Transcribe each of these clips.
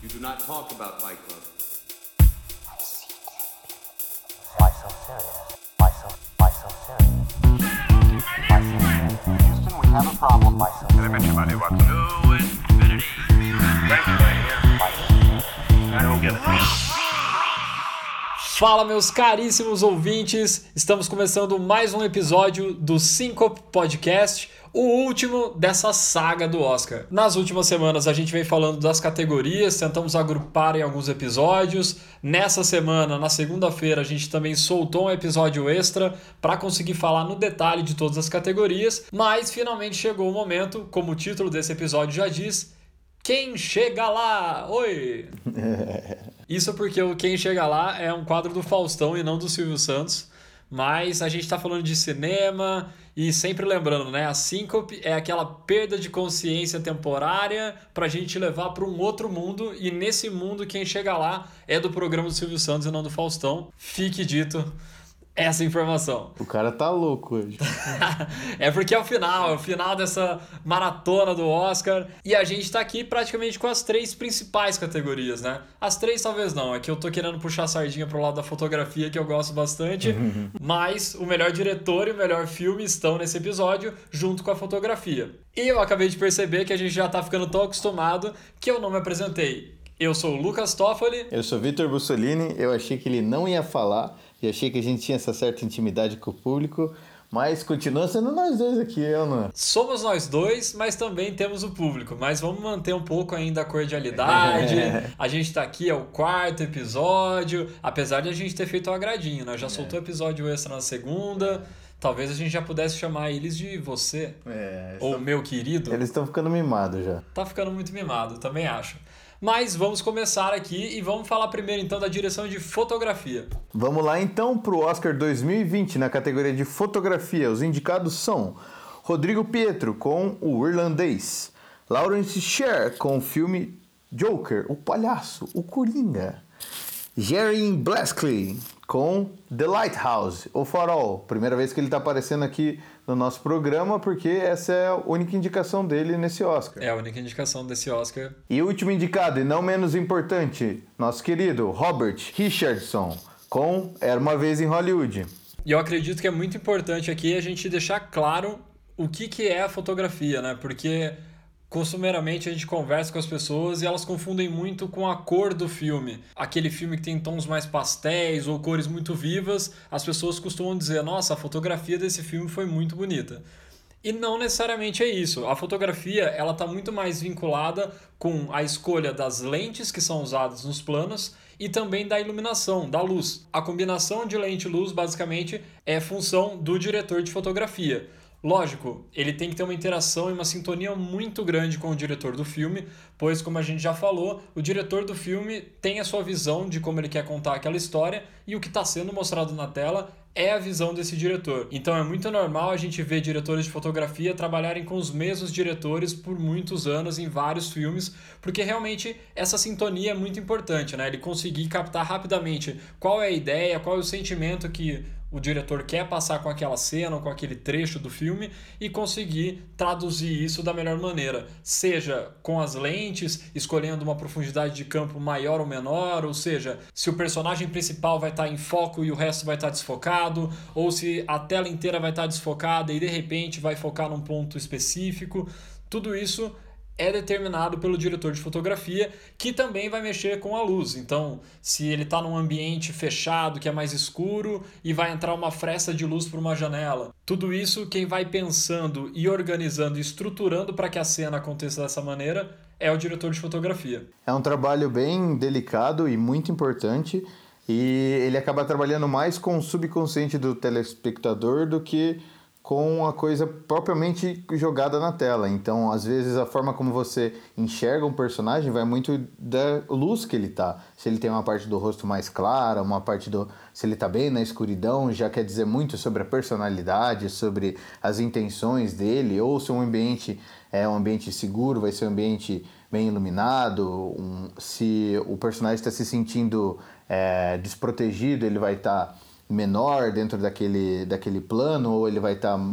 You do not talk about Fight Club. Why so serious? Why so, why so serious? Why so serious? Houston, we have a problem. Why so serious? Everybody wants to infinity. Why so serious? I don't get it. Fala, meus caríssimos ouvintes! Estamos começando mais um episódio do Syncope Podcast, o último dessa saga do Oscar. Nas últimas semanas a gente vem falando das categorias, tentamos agrupar em alguns episódios. Nessa semana, na segunda-feira, a gente também soltou um episódio extra para conseguir falar no detalhe de todas as categorias, mas finalmente chegou o momento, como o título desse episódio já diz, quem chega lá? Oi! Isso porque o Quem Chega Lá é um quadro do Faustão e não do Silvio Santos. Mas a gente está falando de cinema e sempre lembrando, né? A síncope é aquela perda de consciência temporária para a gente levar para um outro mundo. E nesse mundo, quem chega lá é do programa do Silvio Santos e não do Faustão. Fique dito essa informação. O cara tá louco hoje. é porque é o final, é o final dessa maratona do Oscar. E a gente tá aqui praticamente com as três principais categorias, né? As três talvez não, é que eu tô querendo puxar a sardinha pro lado da fotografia, que eu gosto bastante. mas o melhor diretor e o melhor filme estão nesse episódio, junto com a fotografia. E eu acabei de perceber que a gente já tá ficando tão acostumado que eu não me apresentei. Eu sou o Lucas Toffoli. Eu sou Vitor Bussolini, eu achei que ele não ia falar e achei que a gente tinha essa certa intimidade com o público, mas continua sendo nós dois aqui, eu não. Somos nós dois, mas também temos o público. Mas vamos manter um pouco ainda a cordialidade. É. A gente tá aqui, é o quarto episódio. Apesar de a gente ter feito o agradinho, né? Já soltou episódio extra na segunda. Talvez a gente já pudesse chamar eles de você. É, Ou meu querido. Eles estão ficando mimados já. Tá ficando muito mimado, também acho. Mas vamos começar aqui e vamos falar primeiro então da direção de fotografia. Vamos lá então pro Oscar 2020 na categoria de fotografia. Os indicados são Rodrigo Pietro com O Irlandês, Lawrence Sher com o filme Joker, o Palhaço, o Coringa, Jerry Blaskley com The Lighthouse, o Farol. Primeira vez que ele está aparecendo aqui no nosso programa, porque essa é a única indicação dele nesse Oscar. É a única indicação desse Oscar. E o último indicado, e não menos importante, nosso querido Robert Richardson, com Era Uma Vez em Hollywood. E eu acredito que é muito importante aqui a gente deixar claro o que, que é a fotografia, né? Porque costumeiramente a gente conversa com as pessoas e elas confundem muito com a cor do filme. Aquele filme que tem tons mais pastéis ou cores muito vivas, as pessoas costumam dizer: nossa, a fotografia desse filme foi muito bonita. E não necessariamente é isso. A fotografia ela está muito mais vinculada com a escolha das lentes que são usadas nos planos e também da iluminação, da luz. A combinação de lente e luz basicamente é função do diretor de fotografia. Lógico, ele tem que ter uma interação e uma sintonia muito grande com o diretor do filme, pois, como a gente já falou, o diretor do filme tem a sua visão de como ele quer contar aquela história e o que está sendo mostrado na tela é a visão desse diretor. Então é muito normal a gente ver diretores de fotografia trabalharem com os mesmos diretores por muitos anos em vários filmes, porque realmente essa sintonia é muito importante, né? Ele conseguir captar rapidamente qual é a ideia, qual é o sentimento que o diretor quer passar com aquela cena ou com aquele trecho do filme e conseguir traduzir isso da melhor maneira, seja com as lentes, escolhendo uma profundidade de campo maior ou menor, ou seja, se o personagem principal vai estar em foco e o resto vai estar desfocado, ou se a tela inteira vai estar desfocada e de repente vai focar num ponto específico. Tudo isso é determinado pelo diretor de fotografia, que também vai mexer com a luz. Então, se ele está num ambiente fechado, que é mais escuro, e vai entrar uma fresta de luz por uma janela. Tudo isso, quem vai pensando e organizando e estruturando para que a cena aconteça dessa maneira é o diretor de fotografia. É um trabalho bem delicado e muito importante, e ele acaba trabalhando mais com o subconsciente do telespectador do que com a coisa propriamente jogada na tela. Então, às vezes, a forma como você enxerga um personagem vai muito da luz que ele tá. Se ele tem uma parte do rosto mais clara, uma parte do. Se ele tá bem na escuridão, já quer dizer muito sobre a personalidade, sobre as intenções dele, ou se um ambiente é um ambiente seguro, vai ser um ambiente bem iluminado, um, se o personagem está se sentindo é, desprotegido, ele vai estar. Tá menor dentro daquele, daquele plano, ou ele vai estar. Tá,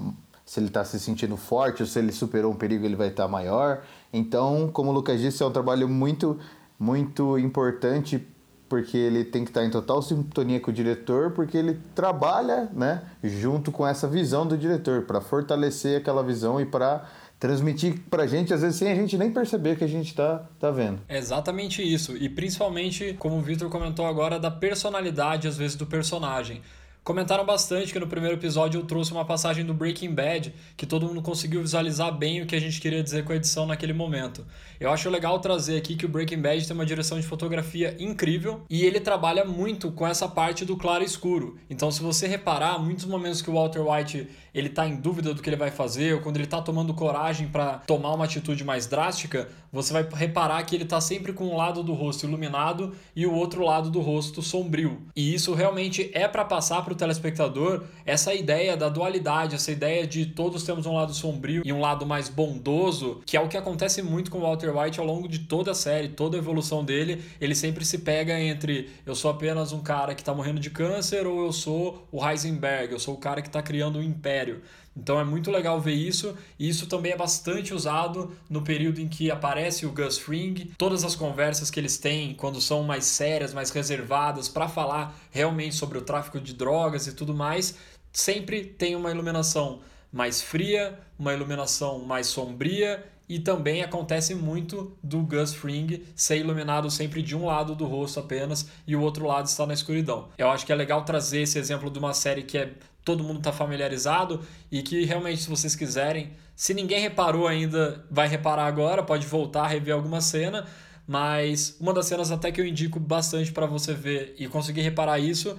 se ele está se sentindo forte, ou se ele superou um perigo, ele vai estar tá maior. Então, como o Lucas disse, é um trabalho muito muito importante porque ele tem que estar em total sintonia com o diretor, porque ele trabalha, né, junto com essa visão do diretor para fortalecer aquela visão e para transmitir pra gente, às vezes sem a gente nem perceber que a gente tá, tá vendo. É exatamente isso. E principalmente, como o Victor comentou agora, da personalidade, às vezes, do personagem. Comentaram bastante que no primeiro episódio eu trouxe uma passagem do Breaking Bad que todo mundo conseguiu visualizar bem o que a gente queria dizer com a edição naquele momento. Eu acho legal trazer aqui que o Breaking Bad tem uma direção de fotografia incrível e ele trabalha muito com essa parte do claro e escuro. Então, se você reparar, muitos momentos que o Walter White ele tá em dúvida do que ele vai fazer, ou quando ele tá tomando coragem para tomar uma atitude mais drástica, você vai reparar que ele tá sempre com um lado do rosto iluminado e o outro lado do rosto sombrio. E isso realmente é para passar para o telespectador essa ideia da dualidade, essa ideia de todos temos um lado sombrio e um lado mais bondoso, que é o que acontece muito com o Walter White ao longo de toda a série, toda a evolução dele, ele sempre se pega entre eu sou apenas um cara que tá morrendo de câncer ou eu sou o Heisenberg, eu sou o cara que tá criando um império. Então é muito legal ver isso, e isso também é bastante usado no período em que aparece o Gus Fring, todas as conversas que eles têm quando são mais sérias, mais reservadas para falar realmente sobre o tráfico de drogas e tudo mais, sempre tem uma iluminação mais fria, uma iluminação mais sombria e também acontece muito do Gus Fring ser iluminado sempre de um lado do rosto apenas e o outro lado está na escuridão. Eu acho que é legal trazer esse exemplo de uma série que é todo mundo está familiarizado e que realmente, se vocês quiserem, se ninguém reparou ainda, vai reparar agora, pode voltar rever alguma cena. Mas uma das cenas até que eu indico bastante para você ver e conseguir reparar isso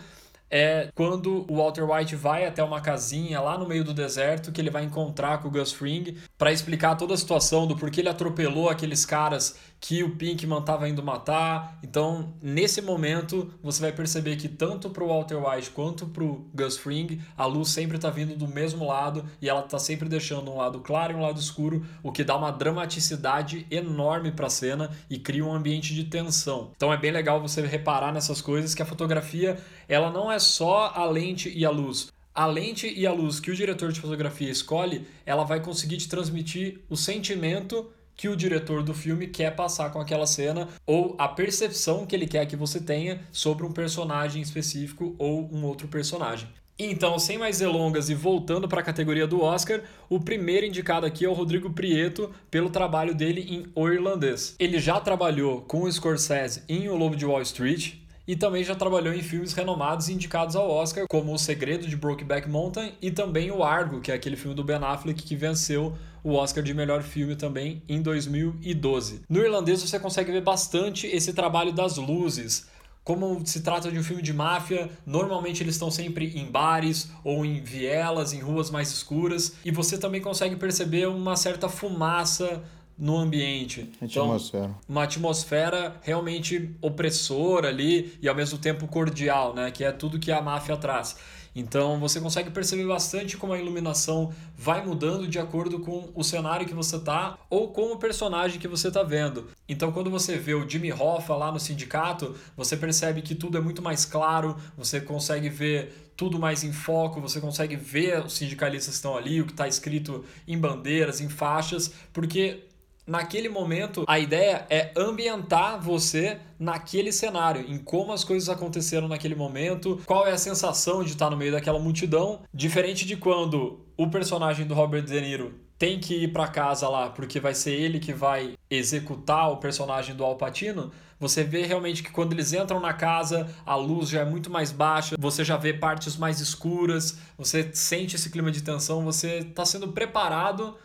é quando o Walter White vai até uma casinha lá no meio do deserto que ele vai encontrar com o Gus Fring para explicar toda a situação do porquê ele atropelou aqueles caras que o Pinkman estava indo matar. Então, nesse momento, você vai perceber que tanto para o Walter White quanto para o Gus Fring, a luz sempre está vindo do mesmo lado e ela está sempre deixando um lado claro e um lado escuro, o que dá uma dramaticidade enorme para a cena e cria um ambiente de tensão. Então, é bem legal você reparar nessas coisas que a fotografia, ela não é só a lente e a luz a lente e a luz que o diretor de fotografia escolhe, ela vai conseguir te transmitir o sentimento que o diretor do filme quer passar com aquela cena ou a percepção que ele quer que você tenha sobre um personagem específico ou um outro personagem. Então, sem mais delongas e voltando para a categoria do Oscar, o primeiro indicado aqui é o Rodrigo Prieto pelo trabalho dele em O Irlandês. Ele já trabalhou com o Scorsese em O Lobo de Wall Street, e também já trabalhou em filmes renomados indicados ao Oscar, como O Segredo de Brokeback Mountain e também O Argo, que é aquele filme do Ben Affleck que venceu o Oscar de melhor filme também em 2012. No irlandês você consegue ver bastante esse trabalho das luzes. Como se trata de um filme de máfia, normalmente eles estão sempre em bares ou em vielas, em ruas mais escuras, e você também consegue perceber uma certa fumaça no ambiente. Atmosfera. Então, uma atmosfera realmente opressora ali e ao mesmo tempo cordial, né? Que é tudo que a máfia traz. Então você consegue perceber bastante como a iluminação vai mudando de acordo com o cenário que você tá ou com o personagem que você tá vendo. Então quando você vê o Jimmy Hoffa lá no sindicato, você percebe que tudo é muito mais claro, você consegue ver tudo mais em foco, você consegue ver os sindicalistas que estão ali, o que está escrito em bandeiras, em faixas, porque naquele momento, a ideia é ambientar você naquele cenário, em como as coisas aconteceram naquele momento, qual é a sensação de estar no meio daquela multidão, diferente de quando o personagem do Robert De Niro tem que ir para casa lá, porque vai ser ele que vai executar o personagem do Al Pacino, você vê realmente que quando eles entram na casa, a luz já é muito mais baixa, você já vê partes mais escuras, você sente esse clima de tensão, você está sendo preparado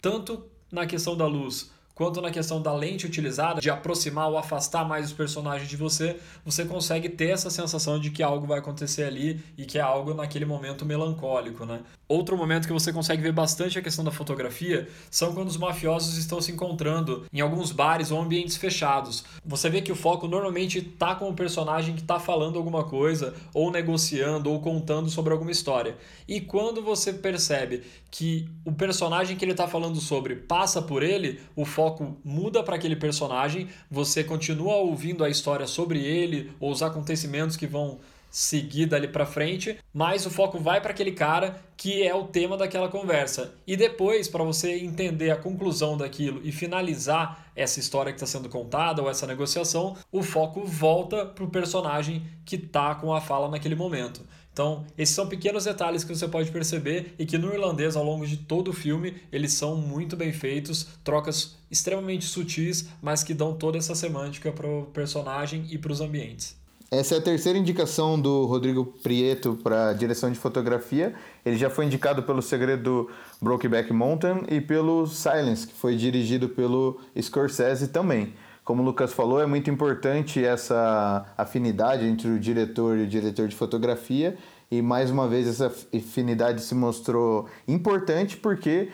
tanto na questão da luz quanto na questão da lente utilizada, de aproximar ou afastar mais os personagens de você, você consegue ter essa sensação de que algo vai acontecer ali e que é algo naquele momento melancólico, né? Outro momento que você consegue ver bastante a questão da fotografia são quando os mafiosos estão se encontrando em alguns bares ou ambientes fechados. Você vê que o foco normalmente está com o personagem que está falando alguma coisa, ou negociando, ou contando sobre alguma história. E quando você percebe que o personagem que ele está falando sobre passa por ele, o foco muda para aquele personagem, você continua ouvindo a história sobre ele, ou os acontecimentos que vão seguida ali para frente, mas o foco vai para aquele cara que é o tema daquela conversa. E depois, para você entender a conclusão daquilo e finalizar essa história que está sendo contada ou essa negociação, o foco volta para o personagem que está com a fala naquele momento. Então, esses são pequenos detalhes que você pode perceber e que no irlandês, ao longo de todo o filme, eles são muito bem feitos, trocas extremamente sutis, mas que dão toda essa semântica para o personagem e para os ambientes. Essa é a terceira indicação do Rodrigo Prieto para direção de fotografia. Ele já foi indicado pelo Segredo do Brokeback Mountain e pelo Silence, que foi dirigido pelo Scorsese também. Como o Lucas falou, é muito importante essa afinidade entre o diretor e o diretor de fotografia, e mais uma vez essa afinidade se mostrou importante porque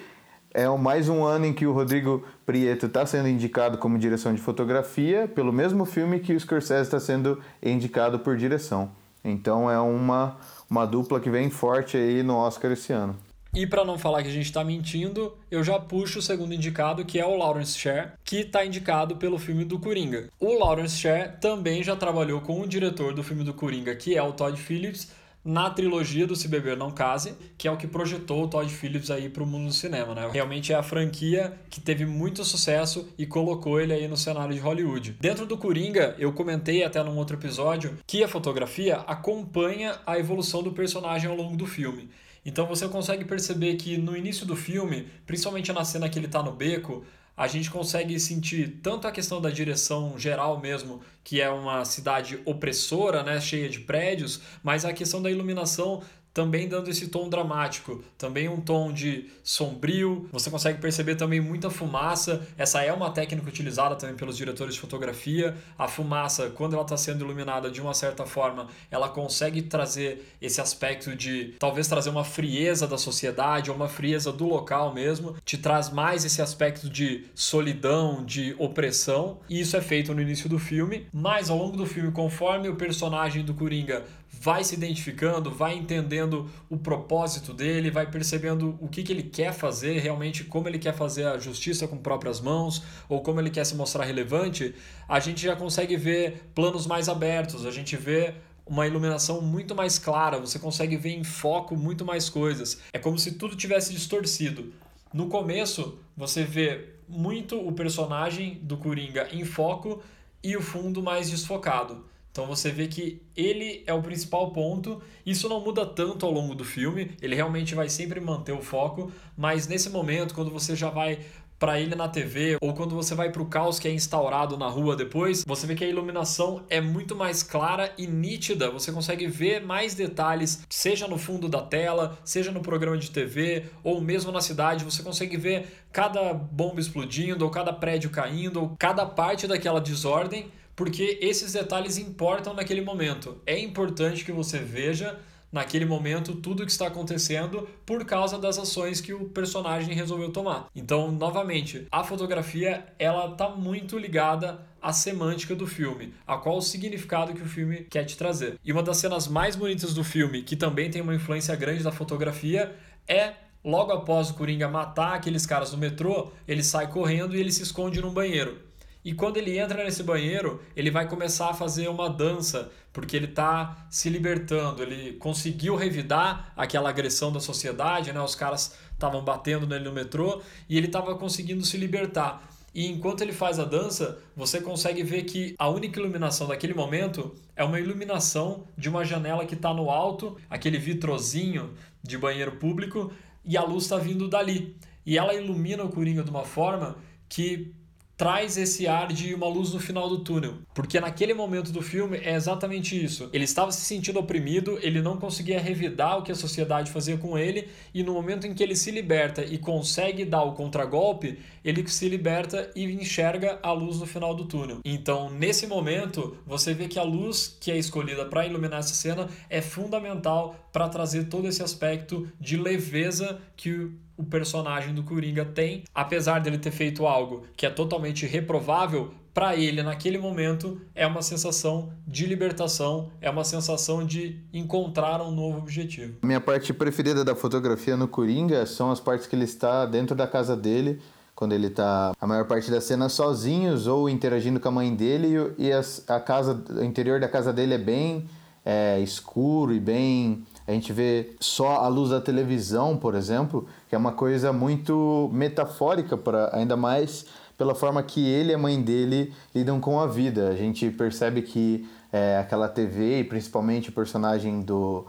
é mais um ano em que o Rodrigo Prieto está sendo indicado como direção de fotografia pelo mesmo filme que o Scorsese está sendo indicado por direção. Então é uma, uma dupla que vem forte aí no Oscar esse ano. E para não falar que a gente está mentindo, eu já puxo o segundo indicado, que é o Lawrence Sher, que está indicado pelo filme do Coringa. O Lawrence Sher também já trabalhou com o diretor do filme do Coringa, que é o Todd Phillips, na trilogia do Se Beber Não Case, que é o que projetou o Todd Phillips aí para o mundo do cinema, né? Realmente é a franquia que teve muito sucesso e colocou ele aí no cenário de Hollywood. Dentro do Coringa, eu comentei até num outro episódio que a fotografia acompanha a evolução do personagem ao longo do filme. Então você consegue perceber que no início do filme, principalmente na cena que ele está no beco, a gente consegue sentir tanto a questão da direção geral mesmo, que é uma cidade opressora, né, cheia de prédios, mas a questão da iluminação também dando esse tom dramático, também um tom de sombrio. Você consegue perceber também muita fumaça. Essa é uma técnica utilizada também pelos diretores de fotografia. A fumaça, quando ela está sendo iluminada de uma certa forma, ela consegue trazer esse aspecto de talvez trazer uma frieza da sociedade ou uma frieza do local mesmo. Te traz mais esse aspecto de solidão, de opressão. E isso é feito no início do filme. Mas ao longo do filme, conforme o personagem do Coringa vai se identificando, vai entendendo o propósito dele, vai percebendo o que, que ele quer fazer, realmente como ele quer fazer a justiça com próprias mãos, ou como ele quer se mostrar relevante, a gente já consegue ver planos mais abertos, a gente vê uma iluminação muito mais clara, você consegue ver em foco muito mais coisas. É como se tudo tivesse distorcido. No começo, você vê muito o personagem do Coringa em foco e o fundo mais desfocado. Então você vê que ele é o principal ponto. Isso não muda tanto ao longo do filme, ele realmente vai sempre manter o foco, mas nesse momento, quando você já vai para ele na TV ou quando você vai para o caos que é instaurado na rua depois, você vê que a iluminação é muito mais clara e nítida. Você consegue ver mais detalhes, seja no fundo da tela, seja no programa de TV ou mesmo na cidade. Você consegue ver cada bomba explodindo ou cada prédio caindo ou cada parte daquela desordem porque esses detalhes importam naquele momento. É importante que você veja naquele momento tudo o que está acontecendo por causa das ações que o personagem resolveu tomar. Então, novamente, a fotografia ela está muito ligada à semântica do filme, a qual o significado que o filme quer te trazer. E uma das cenas mais bonitas do filme, que também tem uma influência grande da fotografia, é logo após o Coringa matar aqueles caras no metrô, ele sai correndo e ele se esconde num banheiro. E quando ele entra nesse banheiro, ele vai começar a fazer uma dança, porque ele está se libertando. Ele conseguiu revidar aquela agressão da sociedade, né? Os caras estavam batendo nele no metrô e ele estava conseguindo se libertar. E enquanto ele faz a dança, você consegue ver que a única iluminação daquele momento é uma iluminação de uma janela que está no alto, aquele vitrozinho de banheiro público, e a luz está vindo dali. E ela ilumina o Coringa de uma forma que traz esse ar de uma luz no final do túnel. Porque naquele momento do filme é exatamente isso. Ele estava se sentindo oprimido, ele não conseguia revidar o que a sociedade fazia com ele, e no momento em que ele se liberta e consegue dar o contragolpe, ele se liberta e enxerga a luz no final do túnel. Então, nesse momento, você vê que a luz que é escolhida para iluminar essa cena é fundamental para trazer todo esse aspecto de leveza que o personagem do Coringa tem, apesar dele ter feito algo que é totalmente reprovável, para ele naquele momento é uma sensação de libertação, é uma sensação de encontrar um novo objetivo. Minha parte preferida da fotografia no Coringa são as partes que ele está dentro da casa dele, quando ele está a maior parte das cenas sozinhos ou interagindo com a mãe dele e a casa, o interior da casa dele é bem é, escuro e bem. A gente vê só a luz da televisão, por exemplo, que é uma coisa muito metafórica para ainda mais pela forma que ele e a mãe dele lidam com a vida. A gente percebe que é, aquela TV e principalmente o personagem do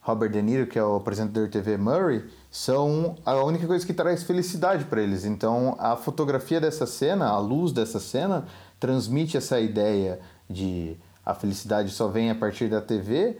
Robert De Niro, que é o apresentador TV Murray, são a única coisa que traz felicidade para eles. Então, a fotografia dessa cena, a luz dessa cena, transmite essa ideia de a felicidade só vem a partir da TV,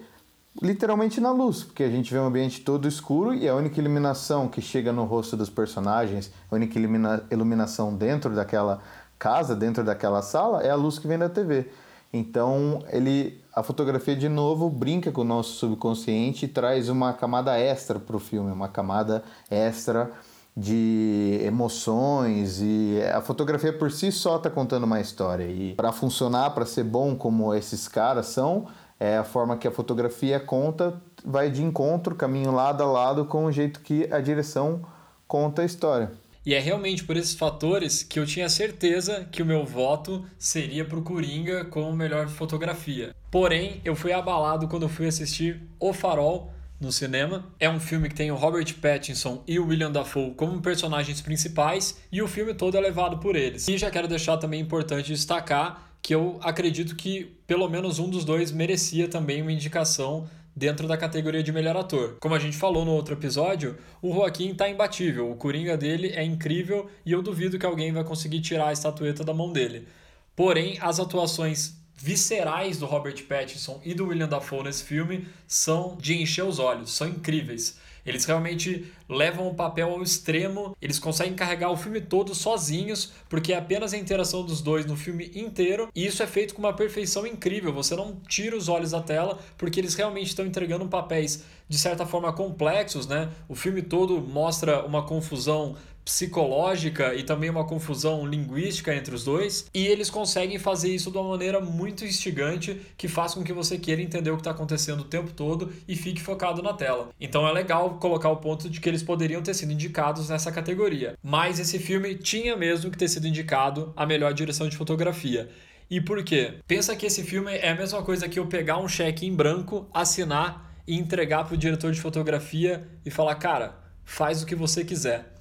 literalmente na luz, porque a gente vê um ambiente todo escuro e a única iluminação que chega no rosto dos personagens, a única ilumina iluminação dentro daquela casa, dentro daquela sala, é a luz que vem da TV. Então, ele a fotografia de novo brinca com o nosso subconsciente e traz uma camada extra para o filme, uma camada extra de emoções e a fotografia por si só está contando uma história e para funcionar, para ser bom como esses caras são, é a forma que a fotografia conta vai de encontro, caminho lado a lado com o jeito que a direção conta a história. E é realmente por esses fatores que eu tinha certeza que o meu voto seria pro Coringa como melhor fotografia. Porém, eu fui abalado quando fui assistir O Farol no cinema. É um filme que tem o Robert Pattinson e o William Dafoe como personagens principais e o filme todo é levado por eles. E já quero deixar também importante destacar que eu acredito que pelo menos um dos dois merecia também uma indicação dentro da categoria de melhor ator. Como a gente falou no outro episódio, o Joaquim tá imbatível, o Coringa dele é incrível e eu duvido que alguém vai conseguir tirar a estatueta da mão dele. Porém, as atuações viscerais do Robert Pattinson e do William Dafoe nesse filme são de encher os olhos, são incríveis. Eles realmente levam o papel ao extremo, eles conseguem carregar o filme todo sozinhos, porque é apenas a interação dos dois no filme inteiro, e isso é feito com uma perfeição incrível. Você não tira os olhos da tela, porque eles realmente estão entregando papéis de certa forma complexos, né? O filme todo mostra uma confusão psicológica e também uma confusão linguística entre os dois, e eles conseguem fazer isso de uma maneira muito instigante que faz com que você queira entender o que está acontecendo o tempo todo e fique focado na tela. Então é legal colocar o ponto de que eles poderiam ter sido indicados nessa categoria, mas esse filme tinha mesmo que ter sido indicado a melhor direção de fotografia. E por quê? Pensa que esse filme é a mesma coisa que eu pegar um cheque em branco, assinar e entregar para o diretor de fotografia e falar: cara, faz o que você quiser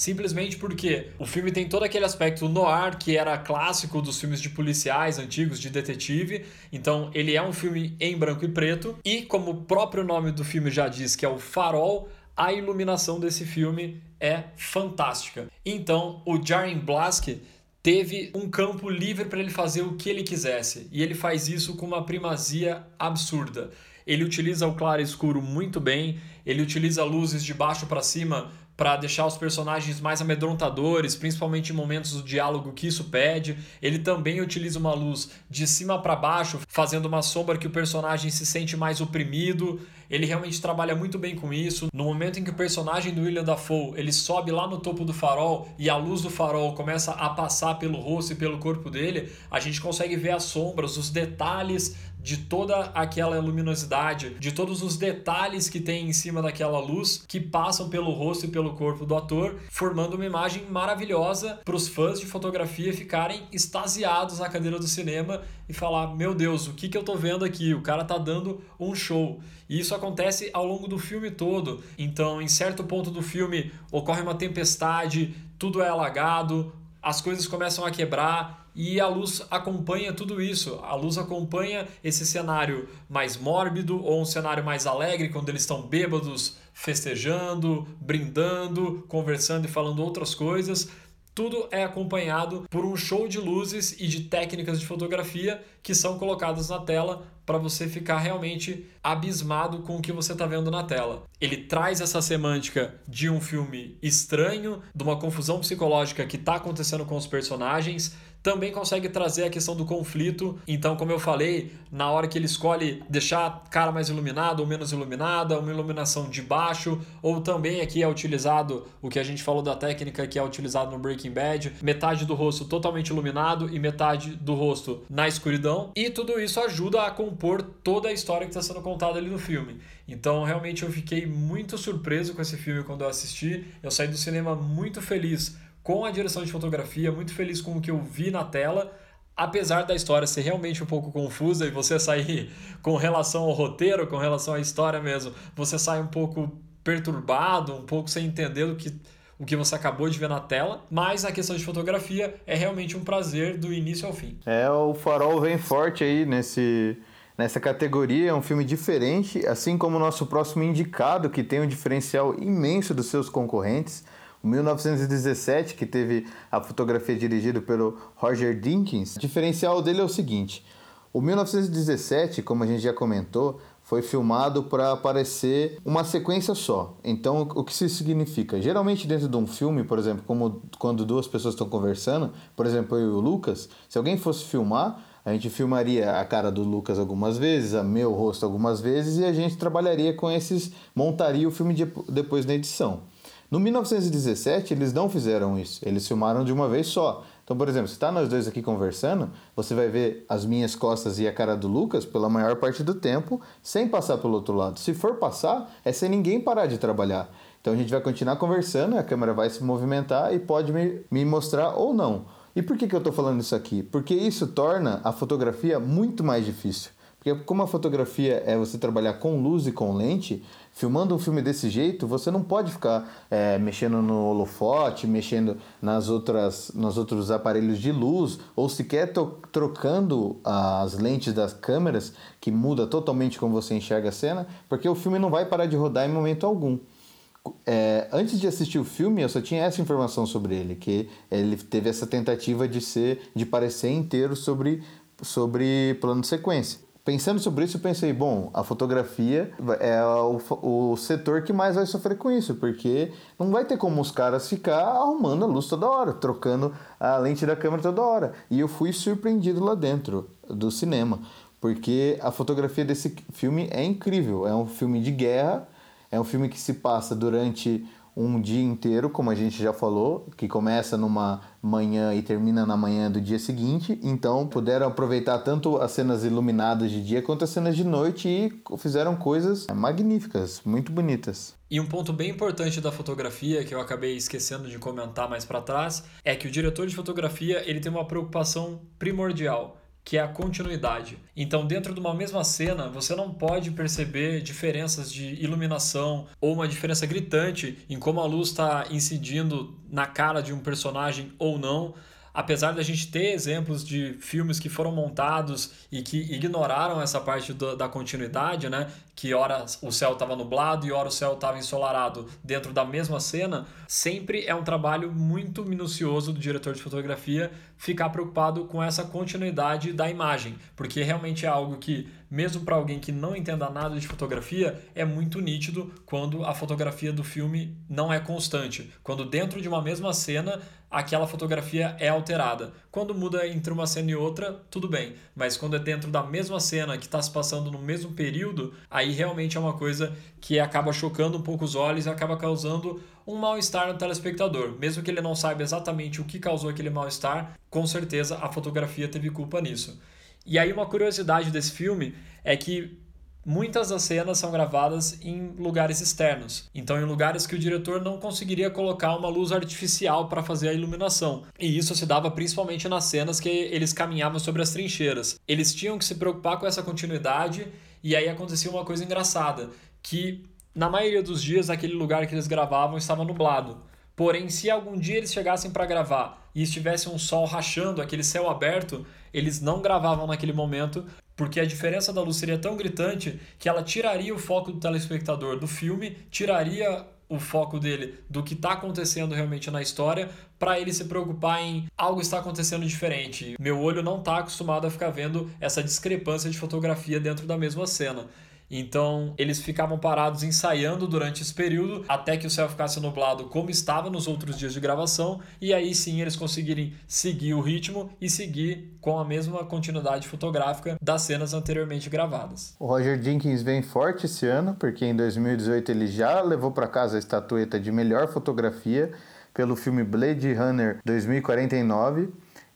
simplesmente porque o filme tem todo aquele aspecto noir que era clássico dos filmes de policiais antigos, de detetive. Então, ele é um filme em branco e preto. E, como o próprio nome do filme já diz, que é o farol, a iluminação desse filme é fantástica. Então, o Jaren Blask teve um campo livre para ele fazer o que ele quisesse. E ele faz isso com uma primazia absurda. Ele utiliza o claro escuro muito bem, ele utiliza luzes de baixo para cima para deixar os personagens mais amedrontadores, principalmente em momentos do diálogo que isso pede. Ele também utiliza uma luz de cima para baixo, fazendo uma sombra que o personagem se sente mais oprimido. Ele realmente trabalha muito bem com isso. No momento em que o personagem do William Dafoe ele sobe lá no topo do farol e a luz do farol começa a passar pelo rosto e pelo corpo dele, a gente consegue ver as sombras, os detalhes de toda aquela luminosidade, de todos os detalhes que tem em cima daquela luz que passam pelo rosto e pelo corpo do ator, formando uma imagem maravilhosa para os fãs de fotografia ficarem extasiados na cadeira do cinema e falar: Meu Deus, o que, que eu tô vendo aqui? O cara tá dando um show. E isso acontece ao longo do filme todo. Então, em certo ponto do filme, ocorre uma tempestade, tudo é alagado, as coisas começam a quebrar e a luz acompanha tudo isso. A luz acompanha esse cenário mais mórbido ou um cenário mais alegre, quando eles estão bêbados, festejando, brindando, conversando e falando outras coisas. Tudo é acompanhado por um show de luzes e de técnicas de fotografia que são colocadas na tela para você ficar realmente abismado com o que você está vendo na tela. Ele traz essa semântica de um filme estranho, de uma confusão psicológica que está acontecendo com os personagens, também consegue trazer a questão do conflito. Então, como eu falei, na hora que ele escolhe deixar a cara mais iluminada ou menos iluminada, uma iluminação de baixo, ou também aqui é utilizado o que a gente falou da técnica que é utilizado no Breaking Bad, metade do rosto totalmente iluminado e metade do rosto na escuridão. E tudo isso ajuda a compor toda a história que está sendo contada ali no filme. Então, realmente eu fiquei muito surpreso com esse filme quando eu assisti. Eu saí do cinema muito feliz com a direção de fotografia, muito feliz com o que eu vi na tela. apesar da história ser realmente um pouco confusa e você sair com relação ao roteiro, com relação à história mesmo, você sai um pouco perturbado, um pouco sem entender o que o que você acabou de ver na tela, mas a questão de fotografia é realmente um prazer do início ao fim. É, o Farol vem forte aí nesse, nessa categoria, é um filme diferente, assim como o nosso próximo indicado, que tem um diferencial imenso dos seus concorrentes, 1917, que teve a fotografia dirigida pelo Roger Dinkins. O diferencial dele é o seguinte: o 1917, como a gente já comentou, foi filmado para aparecer uma sequência só. Então, o que isso significa? Geralmente, dentro de um filme, por exemplo, como quando duas pessoas estão conversando, por exemplo, eu e o Lucas, se alguém fosse filmar, a gente filmaria a cara do Lucas algumas vezes, a meu rosto algumas vezes, e a gente trabalharia com esses, montaria o filme de, depois na edição. No 1917, eles não fizeram isso, eles filmaram de uma vez só. Então, por exemplo, se está nós dois aqui conversando, você vai ver as minhas costas e a cara do Lucas pela maior parte do tempo, sem passar pelo outro lado. Se for passar, é sem ninguém parar de trabalhar. Então a gente vai continuar conversando, a câmera vai se movimentar e pode me, me mostrar ou não. E por que, que eu estou falando isso aqui? Porque isso torna a fotografia muito mais difícil. Porque como a fotografia é você trabalhar com luz e com lente, filmando um filme desse jeito, você não pode ficar é, mexendo no holofote, mexendo nas outras, nos outros aparelhos de luz, ou sequer trocando as lentes das câmeras, que muda totalmente como você enxerga a cena, porque o filme não vai parar de rodar em momento algum. É, antes de assistir o filme, eu só tinha essa informação sobre ele, que ele teve essa tentativa de ser, de parecer inteiro sobre, sobre plano de sequência pensando sobre isso, pensei, bom, a fotografia é o, o setor que mais vai sofrer com isso, porque não vai ter como os caras ficar arrumando a luz toda hora, trocando a lente da câmera toda hora. E eu fui surpreendido lá dentro do cinema, porque a fotografia desse filme é incrível. É um filme de guerra, é um filme que se passa durante um dia inteiro, como a gente já falou, que começa numa manhã e termina na manhã do dia seguinte. Então puderam aproveitar tanto as cenas iluminadas de dia quanto as cenas de noite e fizeram coisas magníficas, muito bonitas. E um ponto bem importante da fotografia que eu acabei esquecendo de comentar mais para trás é que o diretor de fotografia ele tem uma preocupação primordial que é a continuidade. Então, dentro de uma mesma cena, você não pode perceber diferenças de iluminação ou uma diferença gritante em como a luz está incidindo na cara de um personagem ou não apesar da gente ter exemplos de filmes que foram montados e que ignoraram essa parte da, da continuidade, né? Que hora o céu estava nublado e hora o céu estava ensolarado dentro da mesma cena, sempre é um trabalho muito minucioso do diretor de fotografia ficar preocupado com essa continuidade da imagem, porque realmente é algo que mesmo para alguém que não entenda nada de fotografia, é muito nítido quando a fotografia do filme não é constante. Quando dentro de uma mesma cena aquela fotografia é alterada. Quando muda entre uma cena e outra, tudo bem, mas quando é dentro da mesma cena que está se passando no mesmo período, aí realmente é uma coisa que acaba chocando um pouco os olhos e acaba causando um mal-estar no telespectador. Mesmo que ele não saiba exatamente o que causou aquele mal-estar, com certeza a fotografia teve culpa nisso. E aí uma curiosidade desse filme é que Muitas das cenas são gravadas em lugares externos, então em lugares que o diretor não conseguiria colocar uma luz artificial para fazer a iluminação. E isso se dava principalmente nas cenas que eles caminhavam sobre as trincheiras. Eles tinham que se preocupar com essa continuidade e aí acontecia uma coisa engraçada, que na maioria dos dias aquele lugar que eles gravavam estava nublado. Porém, se algum dia eles chegassem para gravar e estivesse um sol rachando, aquele céu aberto, eles não gravavam naquele momento, porque a diferença da luz seria tão gritante que ela tiraria o foco do telespectador do filme, tiraria o foco dele do que está acontecendo realmente na história para ele se preocupar em algo está acontecendo diferente. Meu olho não está acostumado a ficar vendo essa discrepância de fotografia dentro da mesma cena. Então, eles ficavam parados ensaiando durante esse período até que o céu ficasse nublado, como estava nos outros dias de gravação, e aí sim eles conseguirem seguir o ritmo e seguir com a mesma continuidade fotográfica das cenas anteriormente gravadas. O Roger Jenkins vem forte esse ano, porque em 2018 ele já levou para casa a estatueta de melhor fotografia pelo filme Blade Runner 2049.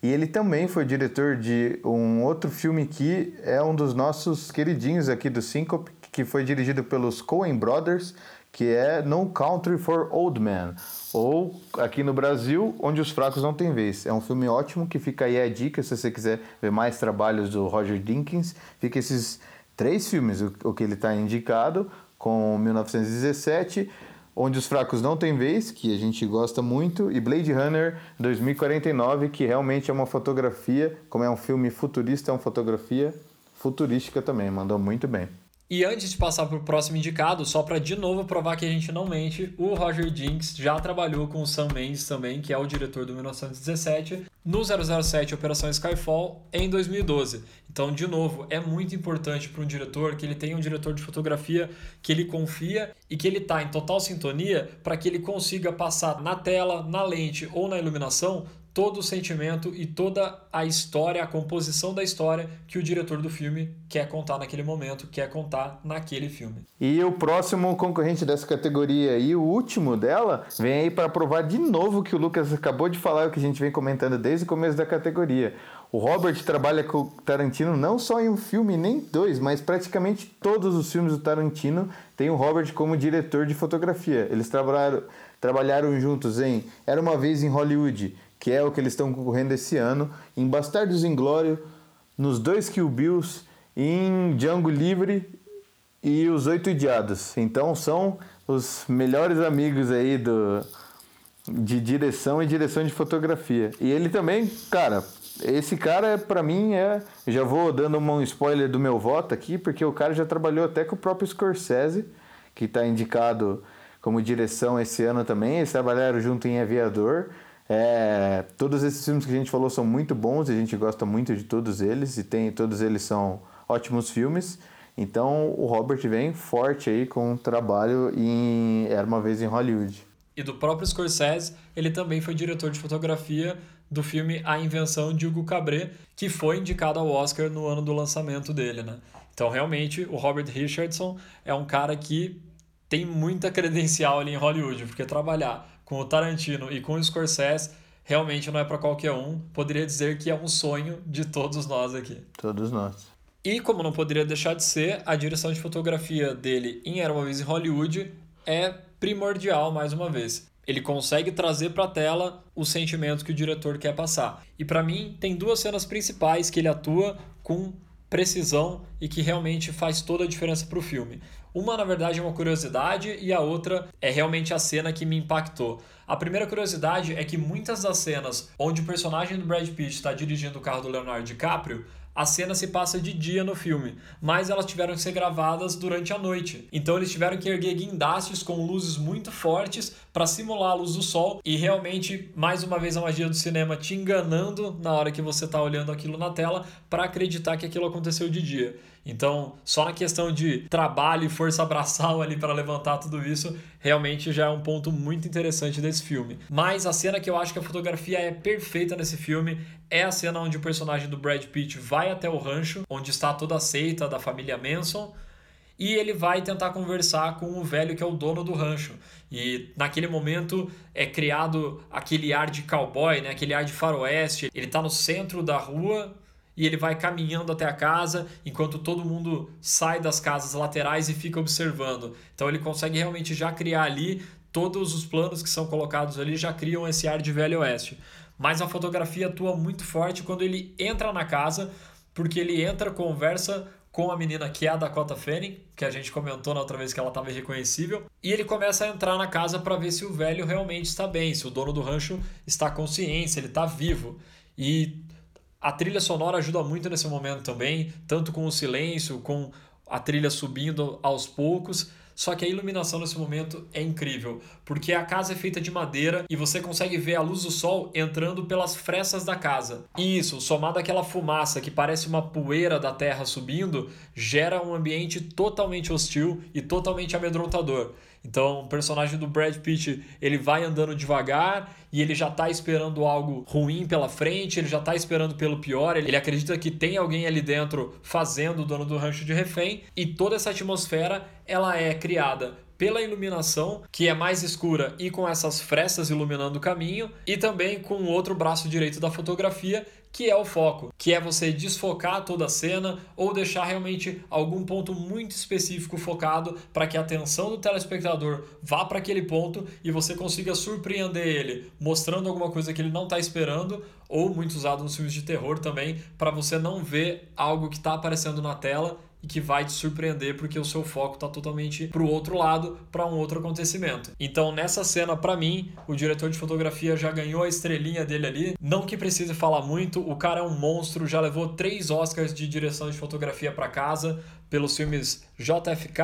E ele também foi diretor de um outro filme que é um dos nossos queridinhos aqui do Syncope, que foi dirigido pelos Coen Brothers, que é No Country for Old Men. ou aqui no Brasil, Onde os Fracos Não Têm Vez. É um filme ótimo que fica aí a dica se você quiser ver mais trabalhos do Roger Dinkins. Fica esses três filmes, o, que ele está indicado, com 1917, Onde os Fracos Não Têm Vez, que a gente gosta muito, e Blade Runner 2049, que realmente é uma fotografia, como é um filme futurista, é uma fotografia futurística também, mandou muito bem. E antes de passar para o próximo indicado, só para de novo provar que a gente não mente, o Roger Jinks já trabalhou com o Sam Mendes também, que é o diretor do 1917, no 007 Operação Skyfall em 2012. Então, de novo, é muito importante para um diretor que ele tenha um diretor de fotografia que ele confia e que ele está em total sintonia para que ele consiga passar na tela, na lente ou na iluminação todo o sentimento e toda a história, a composição da história que o diretor do filme quer contar naquele momento, quer contar naquele filme. E o próximo concorrente dessa categoria e o último dela vem aí para provar de novo que o Lucas acabou de falar, o que a gente vem comentando desde o começo da categoria. O Robert trabalha com Tarantino não só em um filme, nem dois, mas praticamente todos os filmes do Tarantino tem o Robert como diretor de fotografia. Eles trabalharam, trabalharam juntos em Era uma vez em Hollywood, que é o que eles estão concorrendo esse ano, em Bastardos Inglório, nos dois Kill Bills, em Django Livre e Os Oito Odiados. Então são os melhores amigos aí do de direção e direção de fotografia. E ele também, cara, esse cara para mim é, já vou dando um spoiler do meu voto aqui, porque o cara já trabalhou até com o próprio Scorsese, que está indicado como direção esse ano também. Eles trabalharam junto em Aviador. É, todos esses filmes que a gente falou são muito bons, a gente gosta muito de todos eles e tem todos eles são ótimos filmes. Então o Robert vem forte aí com um trabalho em Era uma vez em Hollywood. E do próprio Scorsese, ele também foi diretor de fotografia do filme A Invenção de Hugo Cabret, que foi indicado ao Oscar no ano do lançamento dele, né? Então, realmente, o Robert Richardson é um cara que tem muita credencial ali em Hollywood, porque trabalhar com o Tarantino e com o Scorsese realmente não é para qualquer um. Poderia dizer que é um sonho de todos nós aqui. Todos nós. E como não poderia deixar de ser, a direção de fotografia dele em Era uma vez em Hollywood é primordial mais uma vez. Ele consegue trazer para a tela o sentimento que o diretor quer passar. E para mim tem duas cenas principais que ele atua com precisão e que realmente faz toda a diferença para o filme. Uma, na verdade, é uma curiosidade e a outra é realmente a cena que me impactou. A primeira curiosidade é que muitas das cenas onde o personagem do Brad Pitt está dirigindo o carro do Leonardo DiCaprio, a cena se passa de dia no filme, mas elas tiveram que ser gravadas durante a noite. Então eles tiveram que erguer guindastes com luzes muito fortes para simular a luz do sol e realmente, mais uma vez, a magia do cinema te enganando na hora que você está olhando aquilo na tela para acreditar que aquilo aconteceu de dia. Então, só na questão de trabalho e força abraçal ali para levantar tudo isso, realmente já é um ponto muito interessante desse filme. Mas a cena que eu acho que a fotografia é perfeita nesse filme é a cena onde o personagem do Brad Pitt vai até o rancho, onde está toda a seita da família Manson, e ele vai tentar conversar com o velho que é o dono do rancho. E naquele momento é criado aquele ar de cowboy, né? aquele ar de faroeste. Ele está no centro da rua e ele vai caminhando até a casa enquanto todo mundo sai das casas laterais e fica observando. Então ele consegue realmente já criar ali todos os planos que são colocados ali já criam esse ar de velho oeste. Mas a fotografia atua muito forte quando ele entra na casa, porque ele entra, conversa com a menina que é a Dakota Fanning, que a gente comentou na outra vez que ela estava irreconhecível, e ele começa a entrar na casa para ver se o velho realmente está bem, se o dono do rancho está consciente, se ele está vivo. E a trilha sonora ajuda muito nesse momento também, tanto com o silêncio, com a trilha subindo aos poucos. Só que a iluminação nesse momento é incrível, porque a casa é feita de madeira e você consegue ver a luz do sol entrando pelas frestas da casa. E isso, somado àquela fumaça que parece uma poeira da terra subindo, gera um ambiente totalmente hostil e totalmente amedrontador. Então, o personagem do Brad Pitt, ele vai andando devagar e ele já está esperando algo ruim pela frente, ele já está esperando pelo pior, ele acredita que tem alguém ali dentro fazendo o dono do rancho de refém. E toda essa atmosfera ela é criada pela iluminação, que é mais escura e com essas frestas iluminando o caminho, e também com o outro braço direito da fotografia, que é o foco, que é você desfocar toda a cena ou deixar realmente algum ponto muito específico focado para que a atenção do telespectador vá para aquele ponto e você consiga surpreender ele, mostrando alguma coisa que ele não está esperando ou muito usado nos filmes de terror também, para você não ver algo que está aparecendo na tela e que vai te surpreender porque o seu foco está totalmente para o outro lado, para um outro acontecimento. Então, nessa cena, para mim, o diretor de fotografia já ganhou a estrelinha dele ali. Não que precise falar muito, o cara é um monstro, já levou três Oscars de direção de fotografia para casa pelos filmes JFK,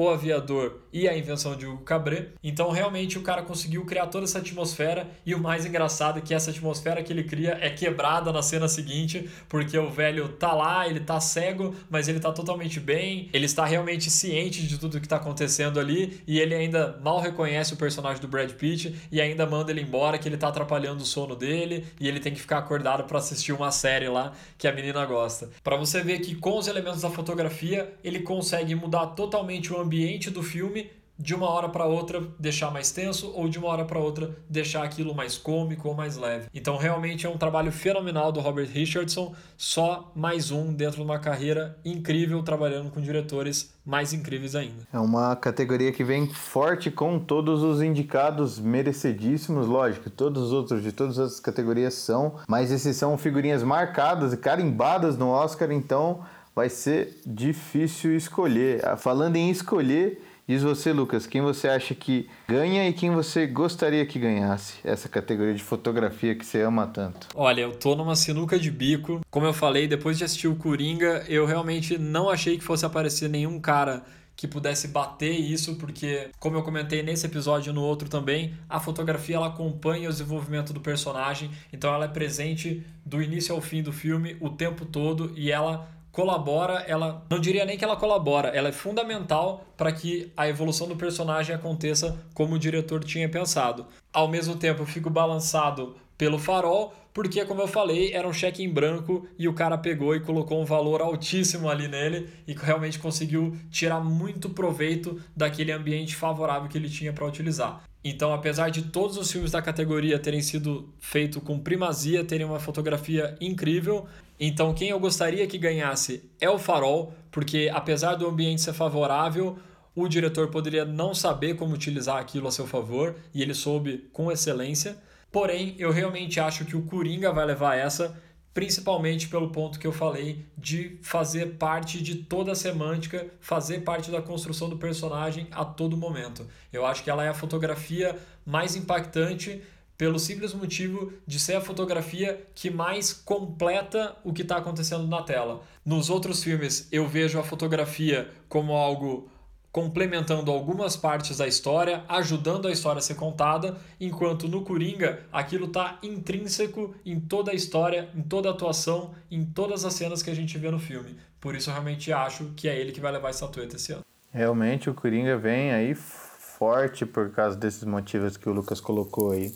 O Aviador e A Invenção de Hugo Cabret. Então, realmente, o cara conseguiu criar toda essa atmosfera e o mais engraçado é que essa atmosfera que ele cria é quebrada na cena seguinte, porque o velho tá lá, ele tá cego, mas ele tá totalmente bem, ele está realmente ciente de tudo que tá acontecendo ali e ele ainda mal reconhece o personagem do Brad Pitt e ainda manda ele embora que ele tá atrapalhando o sono dele e ele tem que ficar acordado para assistir uma série lá que a menina gosta. Para você ver que com os elementos da fotografia, ele consegue mudar totalmente o ambiente do filme de uma hora para outra deixar mais tenso ou de uma hora para outra deixar aquilo mais cômico ou mais leve. Então realmente é um trabalho fenomenal do Robert Richardson, só mais um dentro de uma carreira incrível trabalhando com diretores mais incríveis ainda. É uma categoria que vem forte com todos os indicados merecidíssimos, lógico, todos os outros de todas as categorias são, mas esses são figurinhas marcadas e carimbadas no Oscar, então vai ser difícil escolher. Ah, falando em escolher, Diz você, Lucas, quem você acha que ganha e quem você gostaria que ganhasse essa categoria de fotografia que você ama tanto? Olha, eu tô numa sinuca de bico. Como eu falei, depois de assistir o Coringa, eu realmente não achei que fosse aparecer nenhum cara que pudesse bater isso, porque, como eu comentei nesse episódio e no outro também, a fotografia ela acompanha o desenvolvimento do personagem, então ela é presente do início ao fim do filme o tempo todo e ela colabora, ela não diria nem que ela colabora, ela é fundamental para que a evolução do personagem aconteça como o diretor tinha pensado. Ao mesmo tempo, eu fico balançado pelo farol, porque, como eu falei, era um cheque em branco e o cara pegou e colocou um valor altíssimo ali nele e realmente conseguiu tirar muito proveito daquele ambiente favorável que ele tinha para utilizar. Então, apesar de todos os filmes da categoria terem sido feitos com primazia, terem uma fotografia incrível, então quem eu gostaria que ganhasse é o Farol, porque apesar do ambiente ser favorável, o diretor poderia não saber como utilizar aquilo a seu favor e ele soube com excelência. Porém, eu realmente acho que o Coringa vai levar essa principalmente pelo ponto que eu falei de fazer parte de toda a semântica, fazer parte da construção do personagem a todo momento. Eu acho que ela é a fotografia mais impactante pelo simples motivo de ser a fotografia que mais completa o que está acontecendo na tela. Nos outros filmes eu vejo a fotografia como algo complementando algumas partes da história, ajudando a história a ser contada, enquanto no Coringa aquilo está intrínseco em toda a história, em toda a atuação, em todas as cenas que a gente vê no filme. Por isso eu realmente acho que é ele que vai levar a estatueta esse ano. Realmente o Coringa vem aí forte por causa desses motivos que o Lucas colocou aí.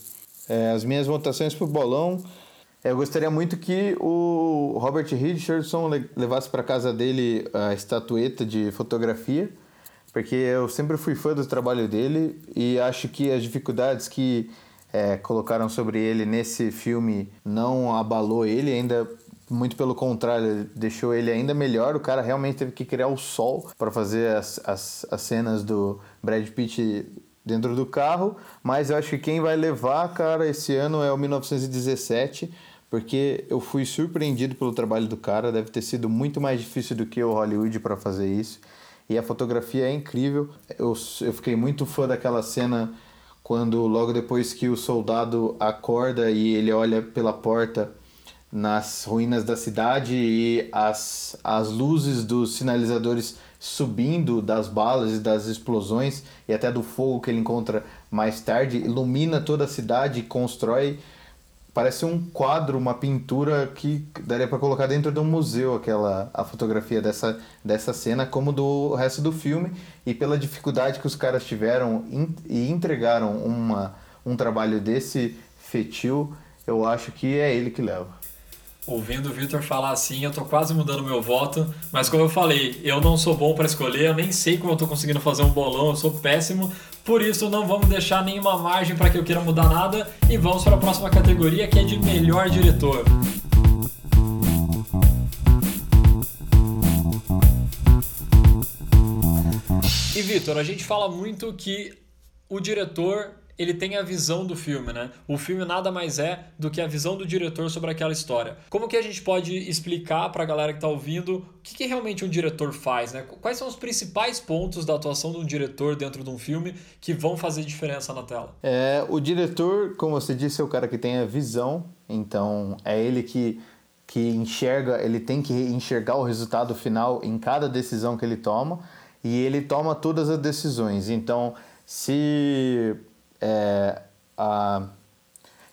É, as minhas votações pro bolão, eu gostaria muito que o Robert Richardson levasse para casa dele a estatueta de fotografia porque eu sempre fui fã do trabalho dele e acho que as dificuldades que é, colocaram sobre ele nesse filme não abalou ele, ainda muito pelo contrário, deixou ele ainda melhor. O cara realmente teve que criar o sol para fazer as, as, as cenas do Brad Pitt dentro do carro, mas eu acho que quem vai levar, cara, esse ano é o 1917, porque eu fui surpreendido pelo trabalho do cara, deve ter sido muito mais difícil do que o Hollywood para fazer isso e a fotografia é incrível. Eu, eu fiquei muito fã daquela cena quando logo depois que o soldado acorda e ele olha pela porta nas ruínas da cidade e as, as luzes dos sinalizadores subindo das balas e das explosões e até do fogo que ele encontra mais tarde ilumina toda a cidade e constrói parece um quadro, uma pintura que daria para colocar dentro de um museu aquela a fotografia dessa, dessa cena como do resto do filme e pela dificuldade que os caras tiveram e entregaram uma, um trabalho desse fetil, eu acho que é ele que leva. Ouvindo o Victor falar assim, eu tô quase mudando meu voto, mas como eu falei, eu não sou bom para escolher, eu nem sei como eu tô conseguindo fazer um bolão, eu sou péssimo, por isso não vamos deixar nenhuma margem para que eu queira mudar nada e vamos para a próxima categoria que é de melhor diretor. E Vitor, a gente fala muito que o diretor ele tem a visão do filme, né? O filme nada mais é do que a visão do diretor sobre aquela história. Como que a gente pode explicar para a galera que está ouvindo o que, que, realmente um diretor faz, né? Quais são os principais pontos da atuação de um diretor dentro de um filme que vão fazer diferença na tela? É, o diretor, como você disse, é o cara que tem a visão, então é ele que que enxerga, ele tem que enxergar o resultado final em cada decisão que ele toma e ele toma todas as decisões. Então, se é, a,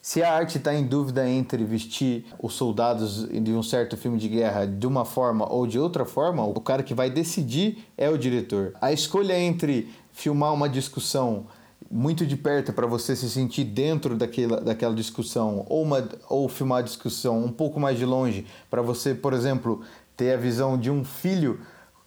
se a arte está em dúvida entre vestir os soldados de um certo filme de guerra de uma forma ou de outra forma, o cara que vai decidir é o diretor. A escolha entre filmar uma discussão muito de perto para você se sentir dentro daquela, daquela discussão ou, uma, ou filmar a discussão um pouco mais de longe para você, por exemplo, ter a visão de um filho